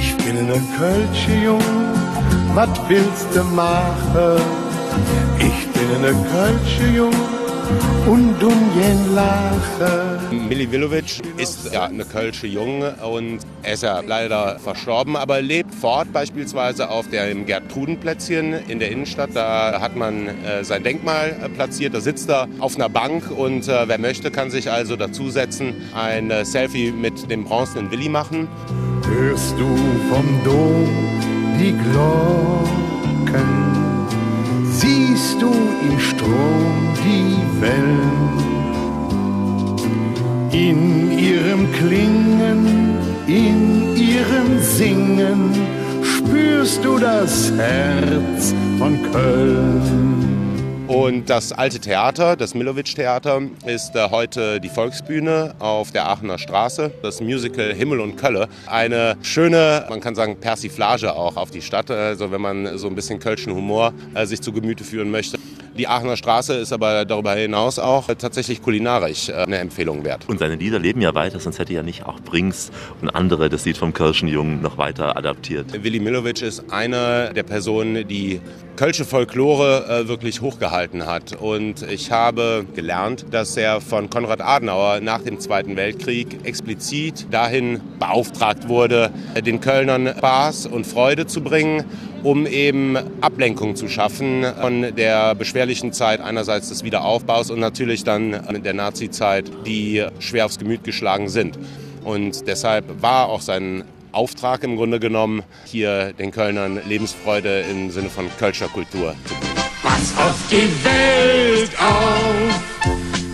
Ich bin ein Kölscher Jung, was willst du machen? Ich bin ein Kölscher Jung und Dunjen lache. Milli Willowitsch ist ja eine Kölsche Junge und er ist ja leider verstorben, aber lebt fort beispielsweise auf dem Gertrudenplätzchen in der Innenstadt. Da hat man äh, sein Denkmal äh, platziert, da sitzt er auf einer Bank und äh, wer möchte, kann sich also dazusetzen, ein äh, Selfie mit dem bronzenen Willi machen. Hörst du vom Dom die Glocken? Siehst du im Strom die Wellen? In ihrem Klingen, in ihrem Singen spürst du das Herz von Köln. Und das alte Theater, das Millowitsch-Theater, ist äh, heute die Volksbühne auf der Aachener Straße. Das Musical Himmel und Kölle. Eine schöne, man kann sagen, Persiflage auch auf die Stadt. Also wenn man so ein bisschen kölschen Humor äh, sich zu Gemüte führen möchte. Die Aachener Straße ist aber darüber hinaus auch tatsächlich kulinarisch äh, eine Empfehlung wert. Und seine Lieder leben ja weiter, sonst hätte ja nicht auch Brings und andere das Lied vom Kölschen Jungen noch weiter adaptiert. Willi Millowitsch ist eine der Personen, die Kölsche Folklore äh, wirklich hochgehalten hat. Und ich habe gelernt, dass er von Konrad Adenauer nach dem Zweiten Weltkrieg explizit dahin beauftragt wurde, den Kölnern Spaß und Freude zu bringen, um eben Ablenkung zu schaffen von der beschwerlichen Zeit einerseits des Wiederaufbaus und natürlich dann der Nazizeit, die schwer aufs Gemüt geschlagen sind. Und deshalb war auch sein Auftrag im Grunde genommen, hier den Kölnern Lebensfreude im Sinne von Kölscher Kultur zu bieten. Pass auf die Welt auf,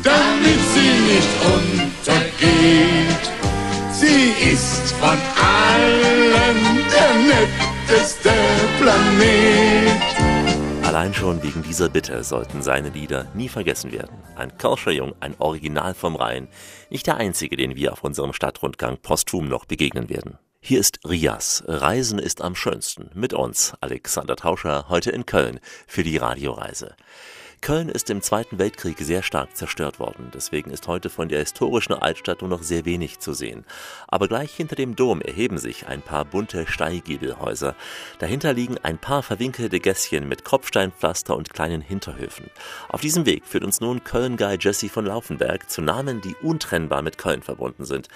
damit sie nicht untergeht. Sie ist von allen der netteste Planet. Allein schon wegen dieser Bitte sollten seine Lieder nie vergessen werden. Ein Kölscher Jung, ein Original vom Rhein. Nicht der einzige, den wir auf unserem Stadtrundgang posthum noch begegnen werden. Hier ist Rias. Reisen ist am schönsten. Mit uns, Alexander Tauscher, heute in Köln für die Radioreise. Köln ist im Zweiten Weltkrieg sehr stark zerstört worden. Deswegen ist heute von der historischen Altstadt nur noch sehr wenig zu sehen. Aber gleich hinter dem Dom erheben sich ein paar bunte Steigiebelhäuser. Dahinter liegen ein paar verwinkelte Gässchen mit Kopfsteinpflaster und kleinen Hinterhöfen. Auf diesem Weg führt uns nun Köln-Guy Jesse von Laufenberg zu Namen, die untrennbar mit Köln verbunden sind.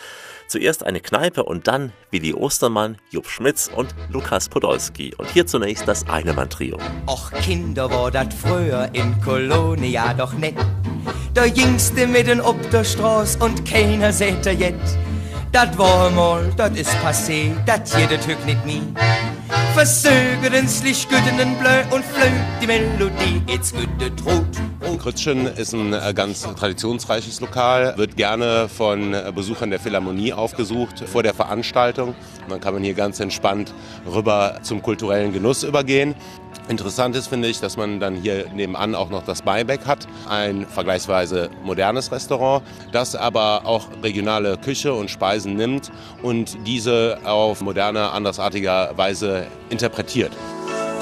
Zuerst eine Kneipe und dann Willi Ostermann, Jupp Schmitz und Lukas Podolski. Und hier zunächst das Einemann-Trio. Och Kinder war dat früher in Kolonia doch nett. Der jüngste mitten ob der Straß und keiner seht er jet. Dat war mal, dat is passé, dat jeder Tück nicht mi. Versögerens Licht güttenen Blö und flöt die Melodie, jetzt gütte Trot. Krützchen ist ein äh, ganz traditionsreiches Lokal, wird gerne von äh, Besuchern der Philharmonie aufgesucht vor der Veranstaltung. Dann kann man hier ganz entspannt rüber zum kulturellen Genuss übergehen. Interessant ist, finde ich, dass man dann hier nebenan auch noch das Beibeck hat, ein vergleichsweise modernes Restaurant, das aber auch regionale Küche und Speisen nimmt und diese auf moderne, andersartiger Weise interpretiert.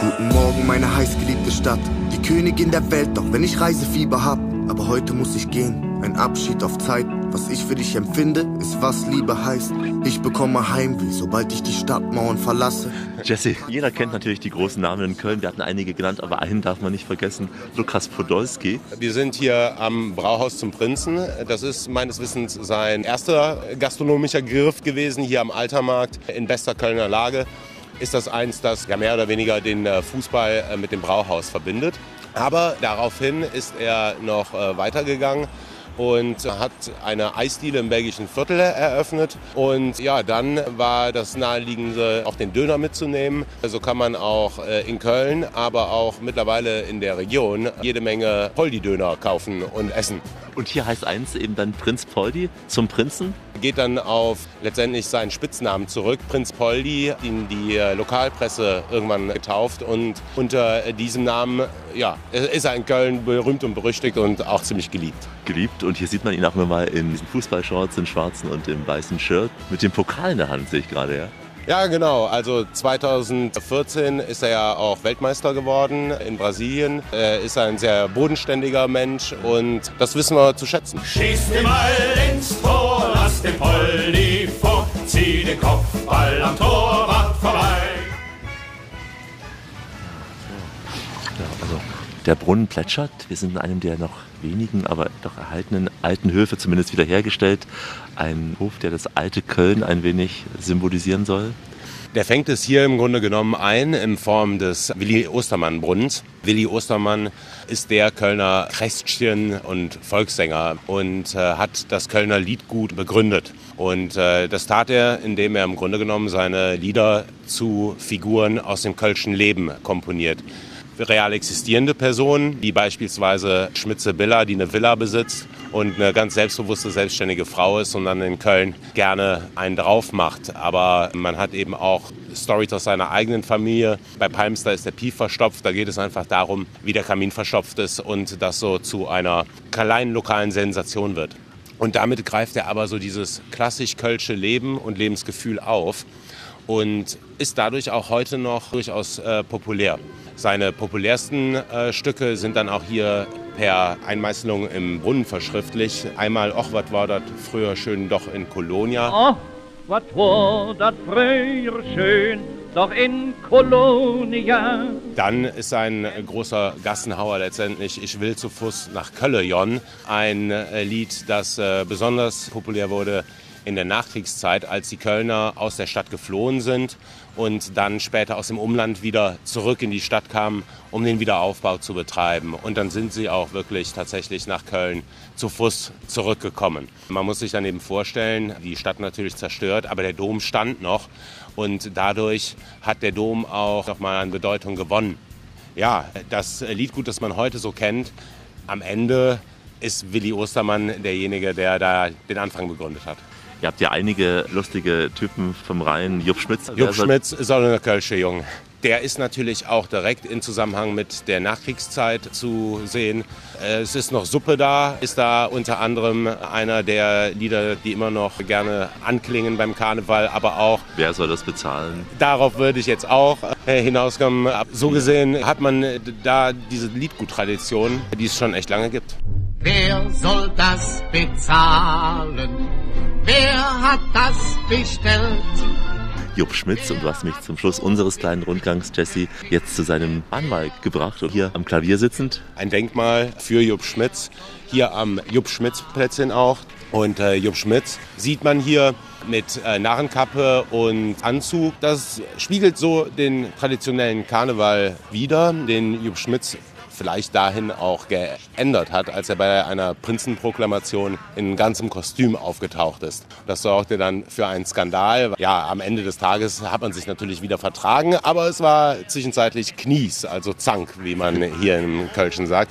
Guten Morgen, meine heißgeliebte Stadt, die Königin der Welt, doch wenn ich Reisefieber hab, aber heute muss ich gehen. Ein Abschied auf Zeit, was ich für dich empfinde, ist was Liebe heißt. Ich bekomme Heimweh, sobald ich die Stadtmauern verlasse. Jesse, jeder kennt natürlich die großen Namen in Köln. Wir hatten einige genannt, aber einen darf man nicht vergessen. Lukas Podolski. Wir sind hier am Brauhaus zum Prinzen. Das ist meines Wissens sein erster gastronomischer Griff gewesen, hier am Altermarkt in bester Kölner Lage. Ist das eins, das ja mehr oder weniger den äh, Fußball äh, mit dem Brauhaus verbindet. Aber daraufhin ist er noch äh, weitergegangen und hat eine Eisdiele im belgischen Viertel eröffnet. Und ja, dann war das naheliegende, auch den Döner mitzunehmen. So kann man auch in Köln, aber auch mittlerweile in der Region jede Menge Poldi-Döner kaufen und essen. Und hier heißt eins eben dann Prinz Poldi zum Prinzen? Geht dann auf letztendlich seinen Spitznamen zurück, Prinz Poldi, ihn die äh, Lokalpresse irgendwann getauft und unter diesem Namen ja, ist er in Köln berühmt und berüchtigt und auch ziemlich geliebt. Geliebt und hier sieht man ihn auch immer mal in diesen Fußballshorts, in schwarzen und im weißen Shirt mit dem Pokal in der Hand, sehe ich gerade, ja. Ja, genau. Also 2014 ist er ja auch Weltmeister geworden in Brasilien. Er ist ein sehr bodenständiger Mensch und das wissen wir zu schätzen. Schieß den Ball ins Tor, lass den Poldi vor, zieh den Kopfball am Torwart vorbei. Ja, also der Brunnen plätschert. Wir sind in einem der noch wenigen, aber doch erhaltenen alten Höfe zumindest wiederhergestellt. Ein Hof, der das alte Köln ein wenig symbolisieren soll. Der fängt es hier im Grunde genommen ein in Form des Willi Ostermann Brunnens. Willi Ostermann ist der Kölner Christchen und Volkssänger und äh, hat das Kölner Liedgut begründet. Und äh, das tat er, indem er im Grunde genommen seine Lieder zu Figuren aus dem Kölschen Leben komponiert real existierende Personen, wie beispielsweise Schmitze Billa, die eine Villa besitzt und eine ganz selbstbewusste, selbstständige Frau ist und dann in Köln gerne einen drauf macht. Aber man hat eben auch Stories aus seiner eigenen Familie. Bei Palmster ist der Pief verstopft. Da geht es einfach darum, wie der Kamin verstopft ist und das so zu einer kleinen lokalen Sensation wird. Und damit greift er aber so dieses klassisch kölsche Leben und Lebensgefühl auf und ist dadurch auch heute noch durchaus äh, populär. Seine populärsten äh, Stücke sind dann auch hier per Einmeißelung im Brunnen verschriftlich. Einmal, Och, was war das früher schön doch in Kolonia. Och, was war das früher schön doch in Kolonia. Dann ist ein großer Gassenhauer letztendlich Ich will zu Fuß nach Köllejon. Ein äh, Lied, das äh, besonders populär wurde in der Nachkriegszeit, als die Kölner aus der Stadt geflohen sind und dann später aus dem Umland wieder zurück in die Stadt kamen, um den Wiederaufbau zu betreiben. Und dann sind sie auch wirklich tatsächlich nach Köln zu Fuß zurückgekommen. Man muss sich dann eben vorstellen, die Stadt natürlich zerstört, aber der Dom stand noch und dadurch hat der Dom auch nochmal an Bedeutung gewonnen. Ja, das Liedgut, das man heute so kennt, am Ende ist Willi Ostermann derjenige, der da den Anfang begründet hat. Ihr habt ja einige lustige Typen vom Rhein. Jupp Schmitz. Jupp Schmitz ist auch eine Kölsche Jung. Der ist natürlich auch direkt in Zusammenhang mit der Nachkriegszeit zu sehen. Es ist noch Suppe da, ist da unter anderem einer der Lieder, die immer noch gerne anklingen beim Karneval, aber auch. Wer soll das bezahlen? Darauf würde ich jetzt auch äh, hinauskommen. So gesehen hat man da diese Liedgut-Tradition, die es schon echt lange gibt. Wer soll das bezahlen? Wer hat das bestellt? Jupp Schmitz und du hast mich zum Schluss unseres kleinen Rundgangs, Jesse, jetzt zu seinem Anwalt gebracht und hier am Klavier sitzend. Ein Denkmal für Jupp Schmitz, hier am Jupp Schmitz Plätzchen auch. Und äh, Jupp Schmitz sieht man hier mit äh, Narrenkappe und Anzug. Das spiegelt so den traditionellen Karneval wider, den Jupp Schmitz vielleicht dahin auch geändert hat, als er bei einer Prinzenproklamation in ganzem Kostüm aufgetaucht ist. Das sorgte dann für einen Skandal. Ja, am Ende des Tages hat man sich natürlich wieder vertragen, aber es war zwischenzeitlich Knies, also Zank, wie man hier im Kölschen sagt.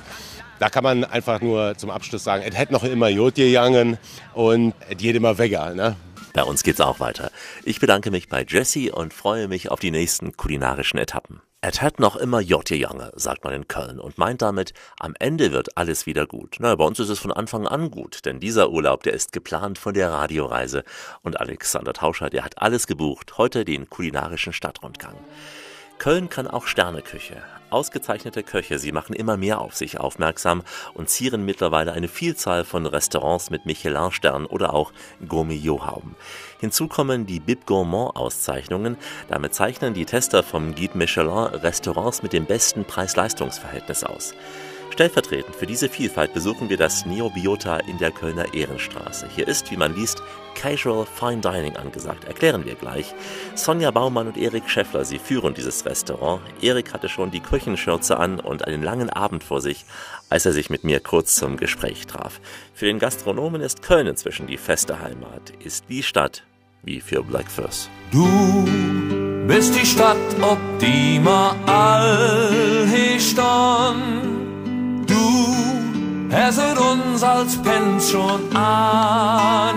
Da kann man einfach nur zum Abschluss sagen, es hätte noch immer Jod gegangen und es geht immer wegger. Ne? Bei uns geht's auch weiter. Ich bedanke mich bei Jesse und freue mich auf die nächsten kulinarischen Etappen. Et hat noch immer Jotte Jange, sagt man in Köln und meint damit, am Ende wird alles wieder gut. Na, bei uns ist es von Anfang an gut, denn dieser Urlaub, der ist geplant von der Radioreise und Alexander Tauscher, der hat alles gebucht, heute den kulinarischen Stadtrundgang. Köln kann auch Sterneküche. Ausgezeichnete Köche, sie machen immer mehr auf sich aufmerksam und zieren mittlerweile eine Vielzahl von Restaurants mit Michelin-Sternen oder auch Gourmet-Hauben. Hinzu kommen die Bib Gourmand-Auszeichnungen. Damit zeichnen die Tester vom Guide Michelin Restaurants mit dem besten Preis-Leistungs-Verhältnis aus. Stellvertretend für diese Vielfalt besuchen wir das Neobiota in der Kölner Ehrenstraße. Hier ist, wie man liest, Casual Fine Dining angesagt. Erklären wir gleich. Sonja Baumann und Erik Scheffler, sie führen dieses Restaurant. Erik hatte schon die Küchenschürze an und einen langen Abend vor sich, als er sich mit mir kurz zum Gespräch traf. Für den Gastronomen ist Köln inzwischen die feste Heimat, ist die Stadt wie für Blackfurs. Du bist die Stadt, ob die mal all stand Du hässet uns als Pension angedacht.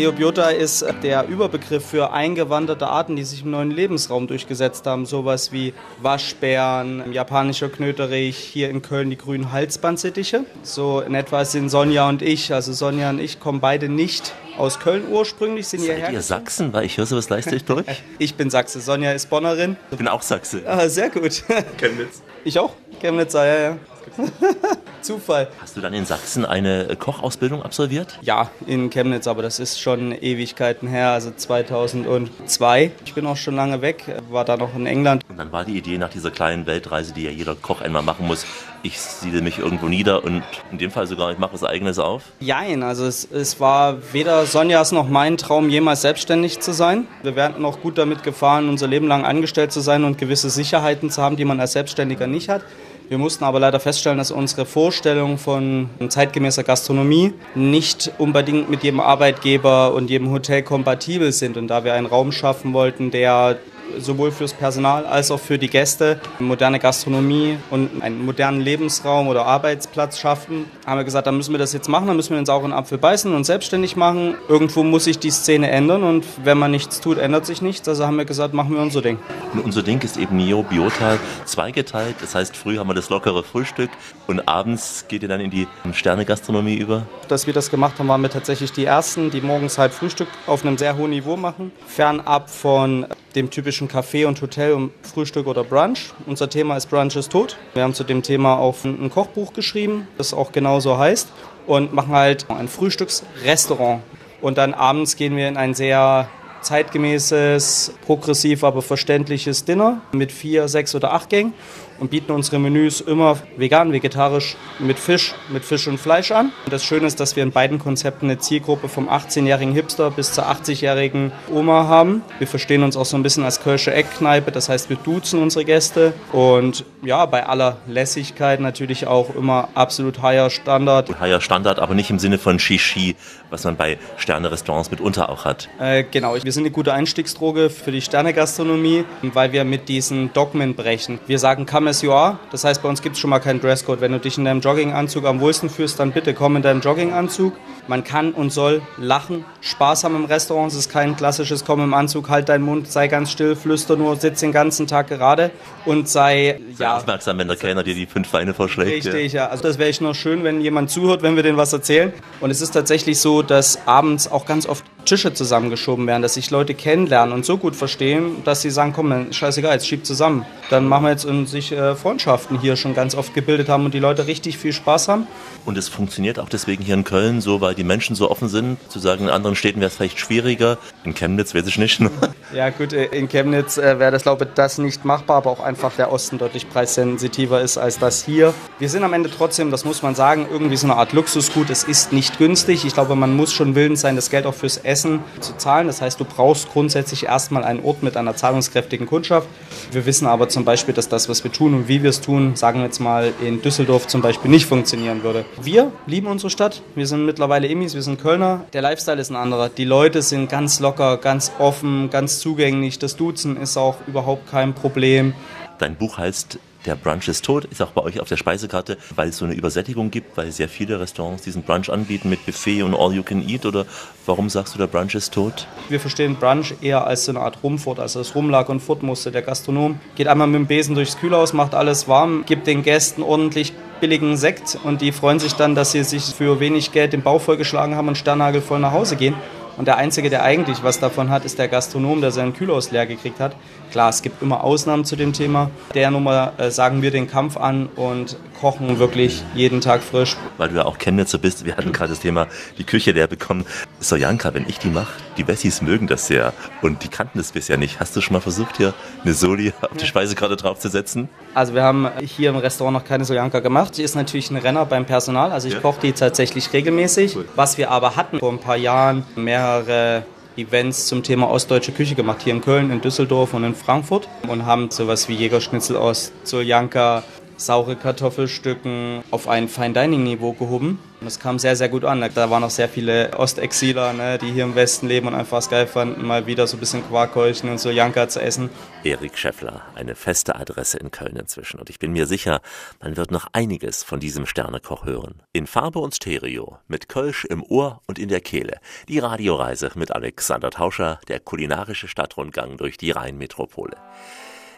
Neobiota ist der Überbegriff für eingewanderte Arten, die sich im neuen Lebensraum durchgesetzt haben. Sowas wie Waschbären, japanischer Knöterich, hier in Köln die grünen Halsbandsittiche. So in etwa sind Sonja und ich, also Sonja und ich kommen beide nicht aus Köln ursprünglich, sind Seid hierher. ihr Sachsen? Weil ich höre sowas leicht durch. Ich bin Sachse, Sonja ist Bonnerin. Ich bin auch Sachse. Ah, sehr gut. Chemnitz. Ich auch. Chemnitzer, ja, ja. Zufall. Hast du dann in Sachsen eine Kochausbildung absolviert? Ja, in Chemnitz, aber das ist schon Ewigkeiten her, also 2002. Ich bin auch schon lange weg, war da noch in England. Und dann war die Idee nach dieser kleinen Weltreise, die ja jeder Koch einmal machen muss, ich siedle mich irgendwo nieder und in dem Fall sogar, ich mache was Eigenes auf. Jein, also es, es war weder Sonjas noch mein Traum, jemals selbstständig zu sein. Wir wären noch gut damit gefahren, unser Leben lang angestellt zu sein und gewisse Sicherheiten zu haben, die man als Selbstständiger nicht hat. Wir mussten aber leider feststellen, dass unsere Vorstellung von zeitgemäßer Gastronomie nicht unbedingt mit jedem Arbeitgeber und jedem Hotel kompatibel sind. Und da wir einen Raum schaffen wollten, der sowohl fürs Personal als auch für die Gäste moderne Gastronomie und einen modernen Lebensraum oder Arbeitsplatz schaffen, haben wir gesagt, dann müssen wir das jetzt machen, dann müssen wir den sauren Apfel beißen und selbstständig machen. Irgendwo muss sich die Szene ändern und wenn man nichts tut, ändert sich nichts. Also haben wir gesagt, machen wir unser Ding. Und unser Ding ist eben Neo-Biota zweigeteilt. Das heißt, früh haben wir das lockere Frühstück und abends geht ihr dann in die Sterne-Gastronomie über. Dass wir das gemacht haben, waren wir tatsächlich die Ersten, die morgens halt Frühstück auf einem sehr hohen Niveau machen. Fernab von dem typischen Café und Hotel um Frühstück oder Brunch. Unser Thema ist Brunch ist tot. Wir haben zu dem Thema auch ein Kochbuch geschrieben, das auch genauso heißt und machen halt ein Frühstücksrestaurant. Und dann abends gehen wir in ein sehr zeitgemäßes, progressiv, aber verständliches Dinner mit vier, sechs oder acht Gängen und bieten unsere Menüs immer vegan, vegetarisch, mit Fisch, mit Fisch und Fleisch an. Und das Schöne ist, dass wir in beiden Konzepten eine Zielgruppe vom 18-jährigen Hipster bis zur 80-jährigen Oma haben. Wir verstehen uns auch so ein bisschen als Kölsche Eckkneipe, das heißt, wir duzen unsere Gäste und ja, bei aller Lässigkeit natürlich auch immer absolut higher Standard. Higher Standard, aber nicht im Sinne von Shishi, was man bei Sterne-Restaurants mitunter auch hat. Äh, genau, wir sind eine gute Einstiegsdroge für die Sterne-Gastronomie, weil wir mit diesen Dogmen brechen. Wir sagen, come you are, das heißt, bei uns gibt es schon mal keinen Dresscode. Wenn du dich in deinem Jogginganzug am wohlsten fühlst, dann bitte komm in deinem Jogginganzug. Man kann und soll lachen, Spaß haben im Restaurant. Es ist kein klassisches Komm im Anzug, halt deinen Mund, sei ganz still, flüster nur, sitz den ganzen Tag gerade und sei, Sei ja, aufmerksam, wenn der Kellner dir die fünf Weine vorschlägt. Richtig, ja. Also das wäre echt noch schön, wenn jemand zuhört, wenn wir denen was erzählen. Und es ist tatsächlich so, dass abends auch ganz oft Tische zusammengeschoben werden, dass sich Leute kennenlernen und so gut verstehen, dass sie sagen, komm, scheißegal, jetzt schiebt zusammen. Dann machen wir jetzt und sich äh, Freundschaften hier schon ganz oft gebildet haben und die Leute richtig viel Spaß haben. Und es funktioniert auch deswegen hier in Köln so, weil die Menschen so offen sind. Zu sagen, in anderen Städten wäre es vielleicht schwieriger. In Chemnitz weiß ich nicht. Ja gut, äh, in Chemnitz äh, wäre das, glaube ich, das nicht machbar, aber auch einfach der Osten deutlich preissensitiver ist als das hier. Wir sind am Ende trotzdem, das muss man sagen, irgendwie so eine Art Luxusgut. Es ist nicht günstig. Ich glaube, man muss schon willens sein, das Geld auch fürs Essen zu zahlen. Das heißt, du brauchst grundsätzlich erstmal einen Ort mit einer zahlungskräftigen Kundschaft. Wir wissen aber zum Beispiel, dass das, was wir tun und wie wir es tun, sagen wir jetzt mal in Düsseldorf zum Beispiel nicht funktionieren würde. Wir lieben unsere Stadt. Wir sind mittlerweile Immis, wir sind Kölner. Der Lifestyle ist ein anderer. Die Leute sind ganz locker, ganz offen, ganz zugänglich. Das Duzen ist auch überhaupt kein Problem. Dein Buch heißt Der Brunch ist tot, ist auch bei euch auf der Speisekarte, weil es so eine Übersättigung gibt, weil sehr viele Restaurants diesen Brunch anbieten mit Buffet und All You Can Eat oder warum sagst du, der Brunch ist tot? Wir verstehen Brunch eher als so eine Art Rumfort, also das Rumlag und Fort musste. Der Gastronom geht einmal mit dem Besen durchs Kühlhaus, macht alles warm, gibt den Gästen ordentlich billigen Sekt und die freuen sich dann, dass sie sich für wenig Geld den Bauch vollgeschlagen haben und sternhagelvoll nach Hause gehen. Und der Einzige, der eigentlich was davon hat, ist der Gastronom, der seinen Kühlhaus leer gekriegt hat. Klar, es gibt immer Ausnahmen zu dem Thema. Der Nummer äh, sagen wir den Kampf an und kochen wirklich jeden Tag frisch. Weil du ja auch Chemnitzer bist, wir hatten gerade das Thema die Küche leer bekommen. Sojanka, wenn ich die mache, die Wessis mögen das sehr und die kannten das bisher nicht. Hast du schon mal versucht, hier eine Soli auf die Speisekarte draufzusetzen? Also wir haben hier im Restaurant noch keine Sojanka gemacht. Sie ist natürlich ein Renner beim Personal. Also ich Ja. koche die tatsächlich regelmäßig. Was wir aber hatten vor ein paar Jahren, mehrere Events zum Thema ostdeutsche Küche gemacht, hier in Köln, in Düsseldorf und in Frankfurt. Und haben sowas wie Jägerschnitzel aus Soljanka, saure Kartoffelstücken auf ein Fine Dining Niveau gehoben. Das kam sehr, sehr gut an. Da waren auch sehr viele Ostexiler, ne, die hier im Westen leben und einfach es geil fanden, mal wieder so ein bisschen Quarkhäulchen und so Janka zu essen. Erik Scheffler, eine feste Adresse in Köln inzwischen. Und ich bin mir sicher, man wird noch einiges von diesem Sternekoch hören. In Farbe und Stereo, mit Kölsch im Ohr und in der Kehle. Die Radioreise mit Alexander Tauscher, der kulinarische Stadtrundgang durch die Rheinmetropole.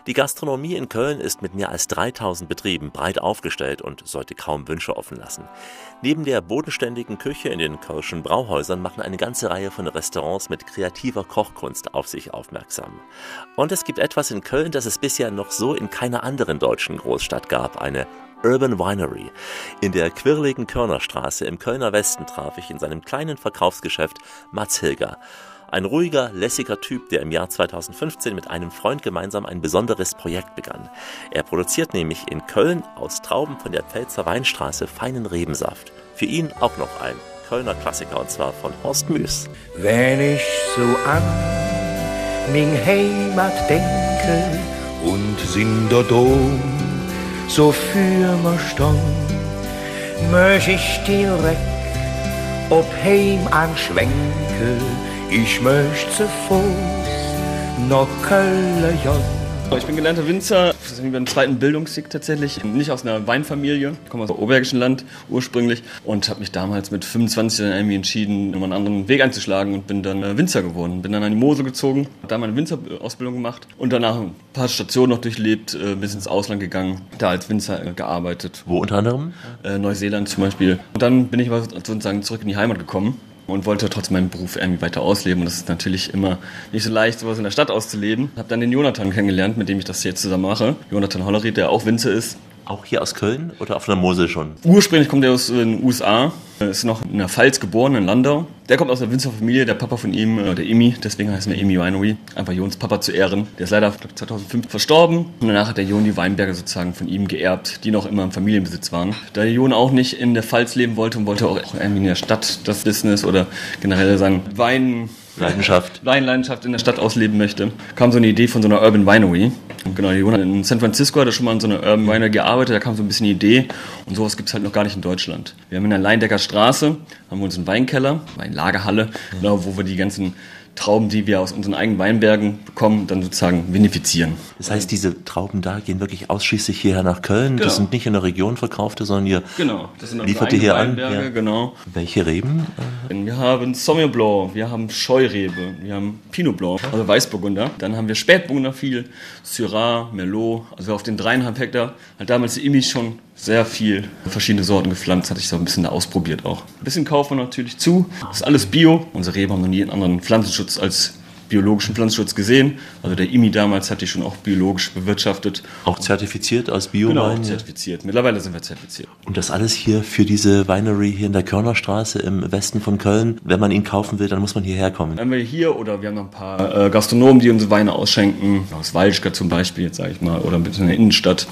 Die Gastronomie in Köln ist mit mehr als 3000 Betrieben breit aufgestellt und sollte kaum Wünsche offen lassen. Neben der bodenständigen Küche in den Kölschen Brauhäusern machen eine ganze Reihe von Restaurants mit kreativer Kochkunst auf sich aufmerksam. Und es gibt etwas in Köln, das es bisher noch so in keiner anderen deutschen Großstadt gab, eine Urban Winery. In der quirligen Körnerstraße im Kölner Westen traf ich in seinem kleinen Verkaufsgeschäft Mats Hilger. Ein ruhiger, lässiger Typ, der im Jahr 2015 mit einem Freund gemeinsam ein besonderes Projekt begann. Er produziert nämlich in Köln aus Trauben von der Pfälzer Weinstraße feinen Rebensaft. Für ihn auch noch ein Kölner Klassiker und zwar von Horst Müß. Wenn ich so an min Heimat denke und sind dort oben so für mir stund, möch ich direkt ob heim anschwenke ich möchte Fuß nach Köln. Ich bin gelernter Winzer, ich bin im zweiten Bildungsweg tatsächlich, nicht aus einer Weinfamilie, ich komme aus dem Oberbergischen Land ursprünglich und habe mich damals mit 25 dann irgendwie entschieden, einen anderen Weg einzuschlagen und bin dann äh, Winzer geworden. Bin dann an die Mosel gezogen, da meine Winzerausbildung gemacht und danach ein paar Stationen noch durchlebt, äh, bis ins Ausland gegangen, da als Winzer äh, gearbeitet. Wo unter anderem? Neuseeland zum Beispiel. Und dann bin ich aber sozusagen zurück in die Heimat gekommen und wollte trotzdem meinen Beruf irgendwie weiter ausleben. Und das ist natürlich immer nicht so leicht, sowas in der Stadt auszuleben. Habe dann den Jonathan kennengelernt, mit dem ich das jetzt zusammen mache. Jonathan Hollery, der auch Winzer ist. Auch hier aus Köln oder auf der Mosel schon? Ursprünglich kommt er aus den USA, ist noch in der Pfalz geboren, in Landau. Der kommt aus der Winzerfamilie, der Papa von ihm, äh, der Emi, deswegen heißt er Emi Winery, einfach Jons Papa zu ehren. Der ist leider 2005 verstorben und danach hat der Jon die Weinberge sozusagen von ihm geerbt, die noch immer im Familienbesitz waren. Da der Jon auch nicht in der Pfalz leben wollte und wollte auch irgendwie in der Stadt das Business oder generell sagen Wein Leidenschaft. Weinleidenschaft in der Stadt ausleben möchte, kam so eine Idee von so einer Urban Winery. Und genau, Jonas in San Francisco hat er schon mal in so einer Urban Winery gearbeitet, da kam so ein bisschen die Idee und sowas gibt es halt noch gar nicht in Deutschland. Wir haben in der Leindecker Straße, haben wir uns einen Weinkeller, Weinlagerhalle, mhm. genau, wo wir die ganzen Trauben, die wir aus unseren eigenen Weinbergen bekommen, dann sozusagen vinifizieren. Das heißt, diese Trauben da gehen wirklich ausschließlich hierher nach Köln. Genau. Das sind nicht in der Region verkaufte, sondern ihr genau, das sind liefert ihr hier Weinberge, an. Ja. Genau. Welche Reben? Wir haben Sauvignon Blanc, wir haben Scheurebe, wir haben Pinot Blanc, also Weißburgunder. Dann haben wir Spätburgunder viel, Syrah, Merlot. Also auf den dreieinhalb Hektar hat damals die Imi schon sehr viel verschiedene Sorten gepflanzt, hatte ich so ein bisschen da ausprobiert auch. Ein bisschen kaufen wir natürlich zu. Das ist alles Bio. Unsere Reben haben noch nie einen anderen Pflanzenschutz als biologischen Pflanzenschutz gesehen. Also der IMI damals hat die schon auch biologisch bewirtschaftet. Auch zertifiziert als Biowein? Genau, zertifiziert. Mittlerweile sind wir zertifiziert. Und das alles hier für diese Winery hier in der Körnerstraße im Westen von Köln. Wenn man ihn kaufen will, dann muss man hierher kommen. Wenn wir hier oder wir haben noch ein paar äh, Gastronomen, die unsere Weine ausschenken. Aus Walschka zum Beispiel, jetzt sage ich mal, oder ein bisschen in der Innenstadt.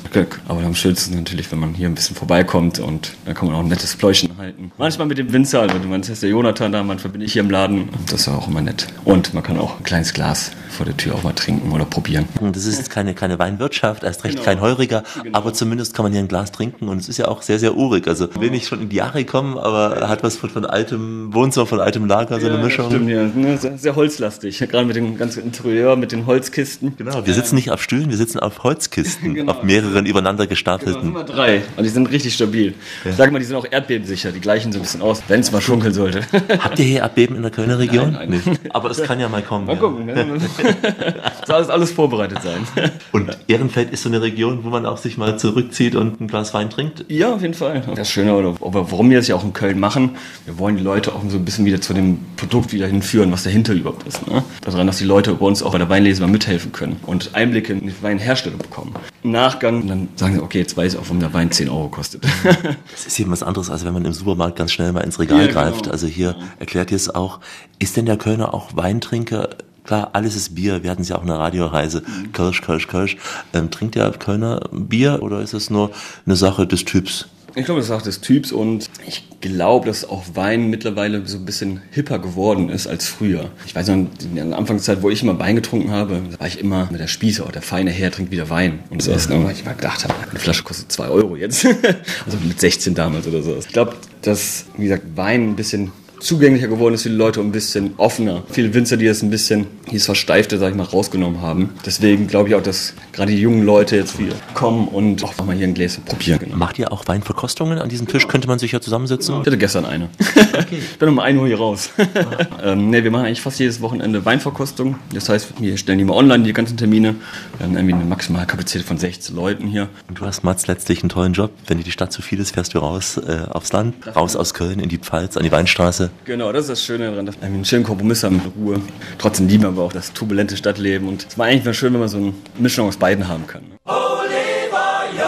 Aber am schönsten natürlich, wenn man hier ein bisschen vorbeikommt und dann kann man auch ein nettes Pläuschen halten. Manchmal mit dem Winzer, also man ist der Jonathan da, manchmal bin ich hier im Laden. Das ist auch immer nett. Und man kann auch kleines Glas vor der Tür auch mal trinken oder probieren. Das ist jetzt keine, keine Weinwirtschaft, erst recht genau. kein Heuriger, genau. aber zumindest kann man hier ein Glas trinken und es ist ja auch sehr, sehr urig. Also will nicht schon in die Jahre kommen, aber hat was von, von altem Wohnzimmer, von altem Lager, so eine ja, Mischung. Stimmt, ja. Ne, sehr, sehr holzlastig, gerade mit dem ganzen Interieur, mit den Holzkisten. Genau, wir sitzen nicht auf Stühlen, wir sitzen auf Holzkisten, genau. auf mehreren übereinander gestapelten. Genau, sind drei und die sind richtig stabil. Ja. Ich sage mal, die sind auch erdbebensicher, die gleichen so ein bisschen aus, wenn es mal schunkeln sollte. Habt ihr hier Erdbeben in der Kölner Region? Nein, nein. Nee. Aber es kann ja mal kommen. Mal gucken. Ne? soll alles, alles vorbereitet sein. Und Ehrenfeld ist so eine Region, wo man auch sich mal zurückzieht und ein Glas Wein trinkt? Ja, auf jeden Fall. Das Schöne, oder, aber warum wir das ja auch in Köln machen, wir wollen die Leute auch so ein bisschen wieder zu dem Produkt wieder hinführen, was dahinter überhaupt ist. Ne? Daran, dass die Leute bei uns auch bei der Weinlese mal mithelfen können und Einblicke in die Weinherstellung bekommen. Im Nachgang dann sagen sie, okay, jetzt weiß ich auch, warum der Wein 10 Euro kostet. das ist eben was anderes, als wenn man im Supermarkt ganz schnell mal ins Regal ja, greift. Genau. Also hier erklärt ihr es auch, ist denn der Kölner auch Weintrinker? Klar, alles ist Bier. Wir hatten es ja auch eine Radioreise. Mhm. Kölsch, Kölsch, Kölsch. Ähm, trinkt der Kölner Bier oder ist es nur eine Sache des Typs? Ich glaube, das ist auch des Typs und ich glaube, dass auch Wein mittlerweile so ein bisschen hipper geworden ist als früher. Ich weiß noch, in der Anfangszeit, wo ich immer Wein getrunken habe, war ich immer mit der Spieße, oh, der feine Herr trinkt wieder Wein. Und das erste Mal, weil ich mal gedacht habe, eine Flasche kostet zwei Euro jetzt. also mit 16 damals oder so. Ich glaube, dass, wie gesagt, Wein ein bisschen zugänglicher geworden ist für die Leute und ein bisschen offener. Viele Winzer, die das ein bisschen, dieses Versteifte, sag ich mal, rausgenommen haben. Deswegen glaube ich auch, dass gerade die jungen Leute jetzt viel kommen und auch mal hier ein Gläschen probieren. Genau. Macht ihr auch Weinverkostungen? An diesem Tisch könnte man sich ja zusammensitzen. Ich hatte gestern eine. Okay. ich bin um 1 Uhr hier raus. ähm, ne, wir machen eigentlich fast jedes Wochenende Weinverkostung. Das heißt, wir stellen die mal online, die ganzen Termine. Wir haben irgendwie eine maximale Kapazität von 16 Leuten hier. Und du hast, Mats, letztlich einen tollen Job. Wenn dir die Stadt zu viel ist, fährst du raus äh, aufs Land, raus aus Köln in die Pfalz, an die Weinstraße. Genau, das ist das Schöne daran, dass wir einen schönen Kompromiss haben mit Ruhe. Trotzdem lieben wir aber auch das turbulente Stadtleben. Und es war eigentlich mal schön, wenn man so eine Mischung aus beiden haben kann. Oliver J.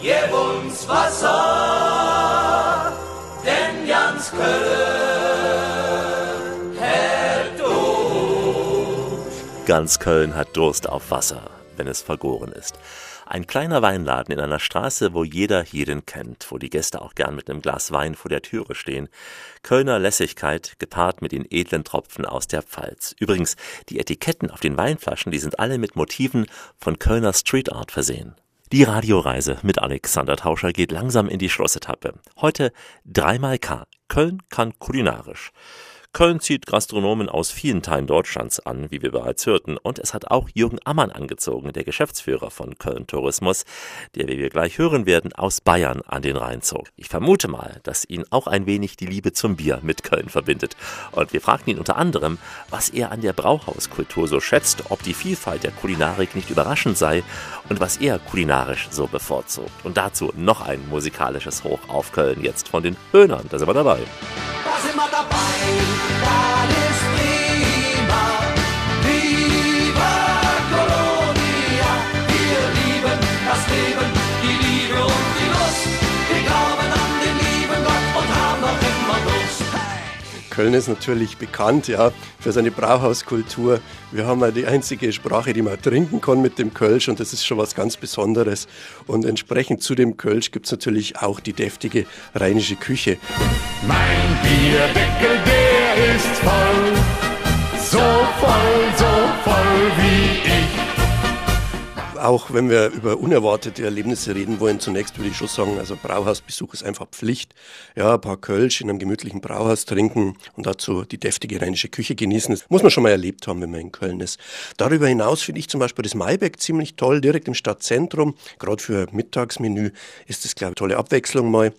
Gib uns Wasser, denn ganz Köln hält durch. Ganz Köln hat Durst auf Wasser, wenn es vergoren ist. Ein kleiner Weinladen in einer Straße, wo jeder jeden kennt, wo die Gäste auch gern mit einem Glas Wein vor der Türe stehen. Kölner Lässigkeit gepaart mit den edlen Tropfen aus der Pfalz. Übrigens, die Etiketten auf den Weinflaschen, die sind alle mit Motiven von Kölner Street Art versehen. Die Radioreise mit Alexander Tauscher geht langsam in die Schlussetappe. Heute dreimal K. Köln kann kulinarisch. Köln zieht Gastronomen aus vielen Teilen Deutschlands an, wie wir bereits hörten, und es hat auch Jürgen Ammann angezogen, der Geschäftsführer von Köln Tourismus, der, wie wir gleich hören werden, aus Bayern an den Rhein zog. Ich vermute mal, dass ihn auch ein wenig die Liebe zum Bier mit Köln verbindet. Und wir fragten ihn unter anderem, was er an der Brauhauskultur so schätzt, ob die Vielfalt der Kulinarik nicht überraschend sei und was er kulinarisch so bevorzugt. Und dazu noch ein musikalisches Hoch auf Köln jetzt von den Höhnern. Da sind wir dabei. Da sind wir dabei, Köln ist natürlich bekannt ja, für seine Brauhauskultur. Wir haben ja die einzige Sprache, die man trinken kann mit dem Kölsch und das ist schon was ganz Besonderes. Und entsprechend zu dem Kölsch gibt es natürlich auch die deftige rheinische Küche. Mein Bierdeckel, voll, so voll wie ich. Auch wenn wir über unerwartete Erlebnisse reden wollen, zunächst würde ich schon sagen, also Brauhausbesuch ist einfach Pflicht. Ja, ein paar Kölsch in einem gemütlichen Brauhaus trinken und dazu die deftige rheinische Küche genießen. Das muss man schon mal erlebt haben, wenn man in Köln ist. Darüber hinaus finde ich zum Beispiel das Maibeck ziemlich toll, direkt im Stadtzentrum. Gerade für Mittagsmenü ist das, glaube ich, tolle Abwechslung mal.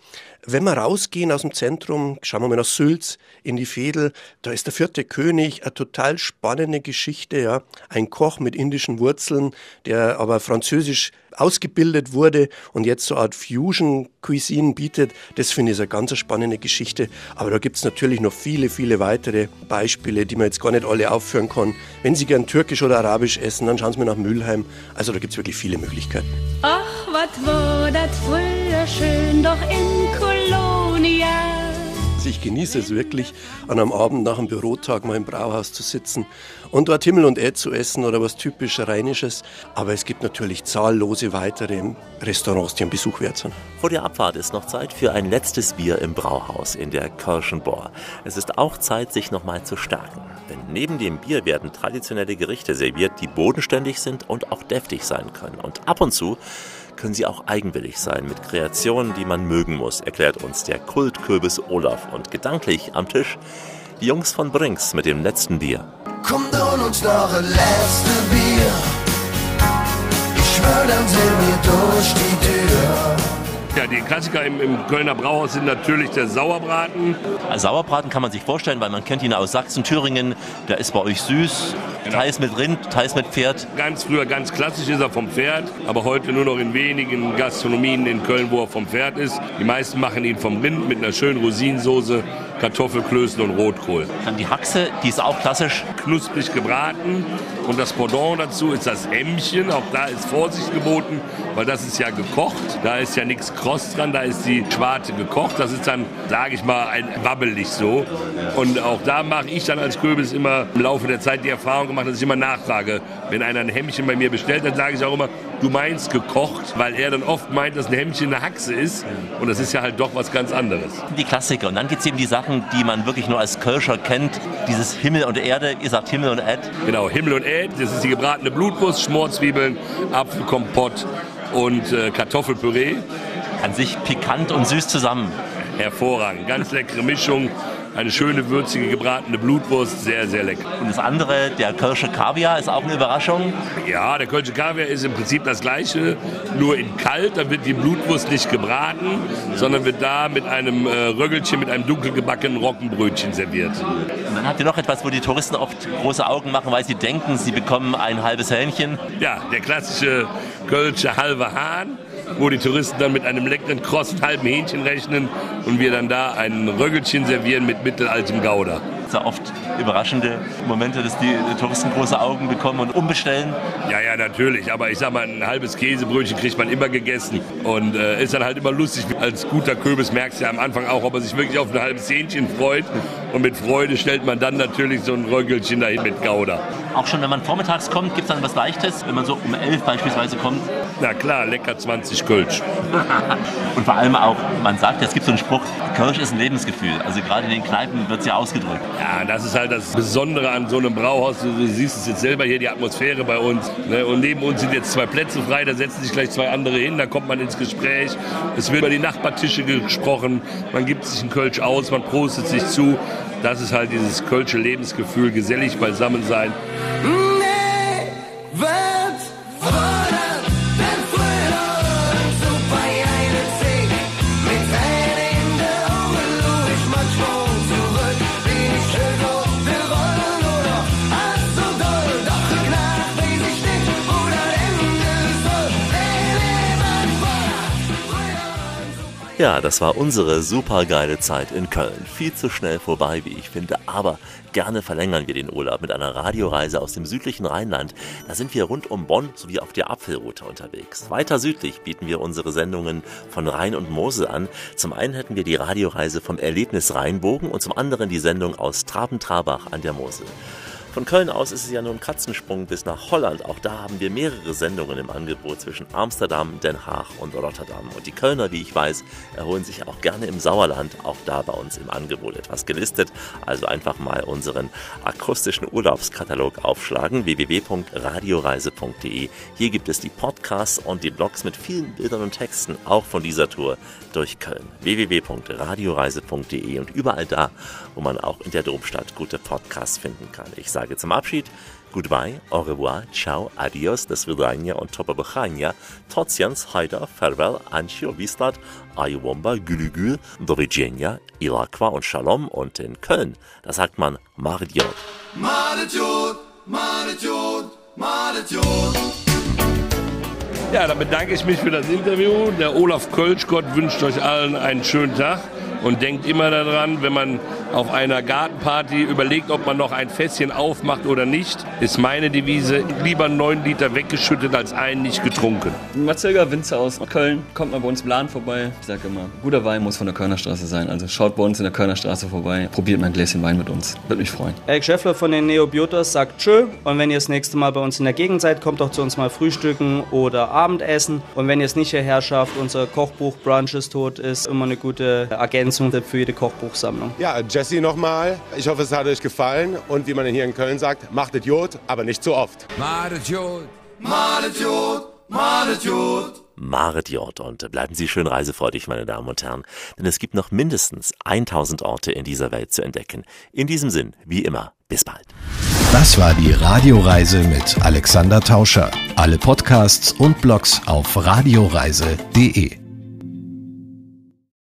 Wenn wir rausgehen aus dem Zentrum, schauen wir mal nach Sülz in die Veedel, da ist der vierte König, eine total spannende Geschichte, ja. Ein Koch mit indischen Wurzeln, der aber französisch ausgebildet wurde und jetzt so eine Art Fusion Cuisine bietet, das finde ich eine ganz spannende Geschichte. Aber da gibt es natürlich noch viele, viele weitere Beispiele, die man jetzt gar nicht alle aufführen kann. Wenn Sie gern türkisch oder arabisch essen, dann schauen Sie mal nach Mülheim. Also da gibt es wirklich viele Möglichkeiten. Ach, was war das früher schön, doch in Kolonia. Ich genieße es wirklich, an einem Abend nach einem Bürotag mal im Brauhaus zu sitzen und dort Himmel und Erd zu essen oder was typisch Rheinisches. Aber es gibt natürlich zahllose weitere Restaurants, die einen Besuch wert sind. Vor der Abfahrt ist noch Zeit für ein letztes Bier im Brauhaus in der Kirschenbohr. Es ist auch Zeit, sich nochmal zu stärken. Denn neben dem Bier werden traditionelle Gerichte serviert, die bodenständig sind und auch deftig sein können. Und ab und zu können sie auch eigenwillig sein mit Kreationen, die man mögen muss, erklärt uns der Kultkürbis Olaf. Und gedanklich am Tisch die Jungs von Brinks mit dem letzten Bier. Komm dann uns noch ein letztes Bier. Ich schwör, dann sind wir durch die Tür. Ja, die Klassiker im, im Kölner Brauhaus sind natürlich der Sauerbraten. Sauerbraten kann man sich vorstellen, weil man kennt ihn aus Sachsen, Thüringen. Der ist bei euch süß, teils mit Rind, teils mit Pferd. Ganz früher, ganz klassisch ist er vom Pferd, aber heute nur noch in wenigen Gastronomien in Köln, wo er vom Pferd ist. Die meisten machen ihn vom Rind mit einer schönen Rosinensoße Kartoffelklößen und Rotkohl. Dann die Haxe, die ist auch klassisch. Knusprig gebraten. Und das Pendant dazu ist das Hemmchen. Auch da ist Vorsicht geboten, weil das ist ja gekocht. Da ist ja nichts kross dran, da ist die Schwarte gekocht. Das ist dann, sage ich mal, ein wabbelig so. Und auch da mache ich dann als Köbis immer im Laufe der Zeit die Erfahrung gemacht, dass ich immer nachfrage. Wenn einer ein Hemmchen bei mir bestellt, dann sage ich auch immer, du meinst gekocht, weil er dann oft meint, dass ein Hemmchen eine Haxe ist. Und das ist ja halt doch was ganz anderes. Die Klassiker. Und dann gibt es eben die Sachen, die man wirklich nur als Kölscher kennt. Dieses Himmel und Erde. Ihr sagt Himmel und Ed. Genau, Himmel und Ed. Das ist die gebratene Blutwurst, Schmorzwiebeln, Apfelkompott und äh, Kartoffelpüree. An sich pikant und süß zusammen. Hervorragend. Ganz leckere Mischung. Eine schöne, würzige, gebratene Blutwurst. Sehr, sehr lecker. Und das andere, der Kölsche Kaviar, ist auch eine Überraschung. Ja, der Kölsche Kaviar ist im Prinzip das gleiche, nur in kalt. Da wird die Blutwurst nicht gebraten, sondern wird da mit einem äh, Röggelchen, mit einem dunkel gebackenen Roggenbrötchen serviert. Und dann habt ihr noch etwas, wo die Touristen oft große Augen machen, weil sie denken, sie bekommen ein halbes Hähnchen. Ja, der klassische Kölsche halbe Hahn wo die Touristen dann mit einem leckeren, krossen halben Hähnchen rechnen und wir dann da ein Röggelchen servieren mit mittelaltem Gouda. Ja oft überraschende Momente, dass die Touristen große Augen bekommen und umbestellen. Ja, ja, natürlich. Aber ich sag mal, ein halbes Käsebrötchen kriegt man immer gegessen. Und äh, ist dann halt immer lustig. Als guter Köbis merkst du ja am Anfang auch, ob er sich wirklich auf ein halbes Hähnchen freut. Und mit Freude stellt man dann natürlich so ein Röggelchen dahin mit Gouda. Auch schon, wenn man vormittags kommt, gibt es dann was Leichtes, wenn man so um elf beispielsweise kommt. Na klar, lecker 20 Kölsch. und vor allem auch, man sagt, es gibt so einen Spruch, Kölsch ist ein Lebensgefühl. Also gerade in den Kneipen wird es ja ausgedrückt. Ja, das ist halt das Besondere an so einem Brauhaus. Du, du siehst es jetzt selber hier, die Atmosphäre bei uns. Ne? Und neben uns sind jetzt zwei Plätze frei, da setzen sich gleich zwei andere hin, da kommt man ins Gespräch. Es wird über die Nachbartische gesprochen, man gibt sich einen Kölsch aus, man prostet sich zu. Das ist halt dieses Kölsche Lebensgefühl, gesellig beisammen sein. Nee, Ja, das war unsere supergeile Zeit in Köln. Viel zu schnell vorbei, wie ich finde, aber gerne verlängern wir den Urlaub mit einer Radioreise aus dem südlichen Rheinland. Da sind wir rund um Bonn sowie auf der Apfelroute unterwegs. Weiter südlich bieten wir unsere Sendungen von Rhein und Mosel an. Zum einen hätten wir die Radioreise vom Erlebnis Rheinbogen und zum anderen die Sendung aus Traben-Trabach an der Mosel. Von Köln aus ist es ja nur ein Katzensprung bis nach Holland. Auch da haben wir mehrere Sendungen im Angebot zwischen Amsterdam, Den Haag und Rotterdam. Und die Kölner, wie ich weiß, erholen sich auch gerne im Sauerland. Auch da bei uns im Angebot etwas gelistet. Also einfach mal unseren akustischen Urlaubskatalog aufschlagen. www.radioreise.de. Hier gibt es die Podcasts und die Blogs mit vielen Bildern und Texten, auch von dieser Tour durch Köln. www.radioreise.de und überall da, wo man auch in der Domstadt gute Podcasts finden kann. Ich sage zum Abschied Goodbye, au revoir, ciao, adios, das Vidania und Topabachania, Totsians, Haida, Farewell, Ancio, Wistat, Ayuwomba, Gülügül, Do widzenia, Ilakwa und Shalom und in Köln, da sagt man Mardiot. Maletjod, Maletjod, Maletjod. Ja, dann bedanke ich mich für das Interview. Der Olaf Kölschgott wünscht euch allen einen schönen Tag und denkt immer daran, wenn man auf einer Gartenparty überlegt, ob man noch ein Fässchen aufmacht oder nicht, ist meine Devise, lieber neun Liter weggeschüttet als einen nicht getrunken. Marzilga Winzer aus Köln, kommt mal bei uns im Laden vorbei. Ich sage immer, guter Wein muss von der Körnerstraße sein. Also schaut bei uns in der Körnerstraße vorbei, probiert mal ein Gläschen Wein mit uns. Würde mich freuen. Eric Schäffler von den Neobiotas sagt Tschö. Und wenn ihr das nächste Mal bei uns in der Gegend seid, kommt doch zu uns mal frühstücken oder Abendessen. Und wenn ihr es nicht hierher schafft, unser Kochbuch Brunch ist tot ist immer eine gute Ergänzung für jede Kochbuchsammlung. Ja, Jesse nochmal. Ich hoffe, es hat euch gefallen. Und wie man hier in Köln sagt, macht Idiot, aber nicht zu oft. Maletjod, Maletjod, Maletjod. Maret Jord und bleiben Sie schön reisefreudig, meine Damen und Herren, denn es gibt noch mindestens 1000 Orte in dieser Welt zu entdecken. In diesem Sinn, wie immer, bis bald. Das war die Radioreise mit Alexander Tauscher. Alle Podcasts und Blogs auf radioreise.de.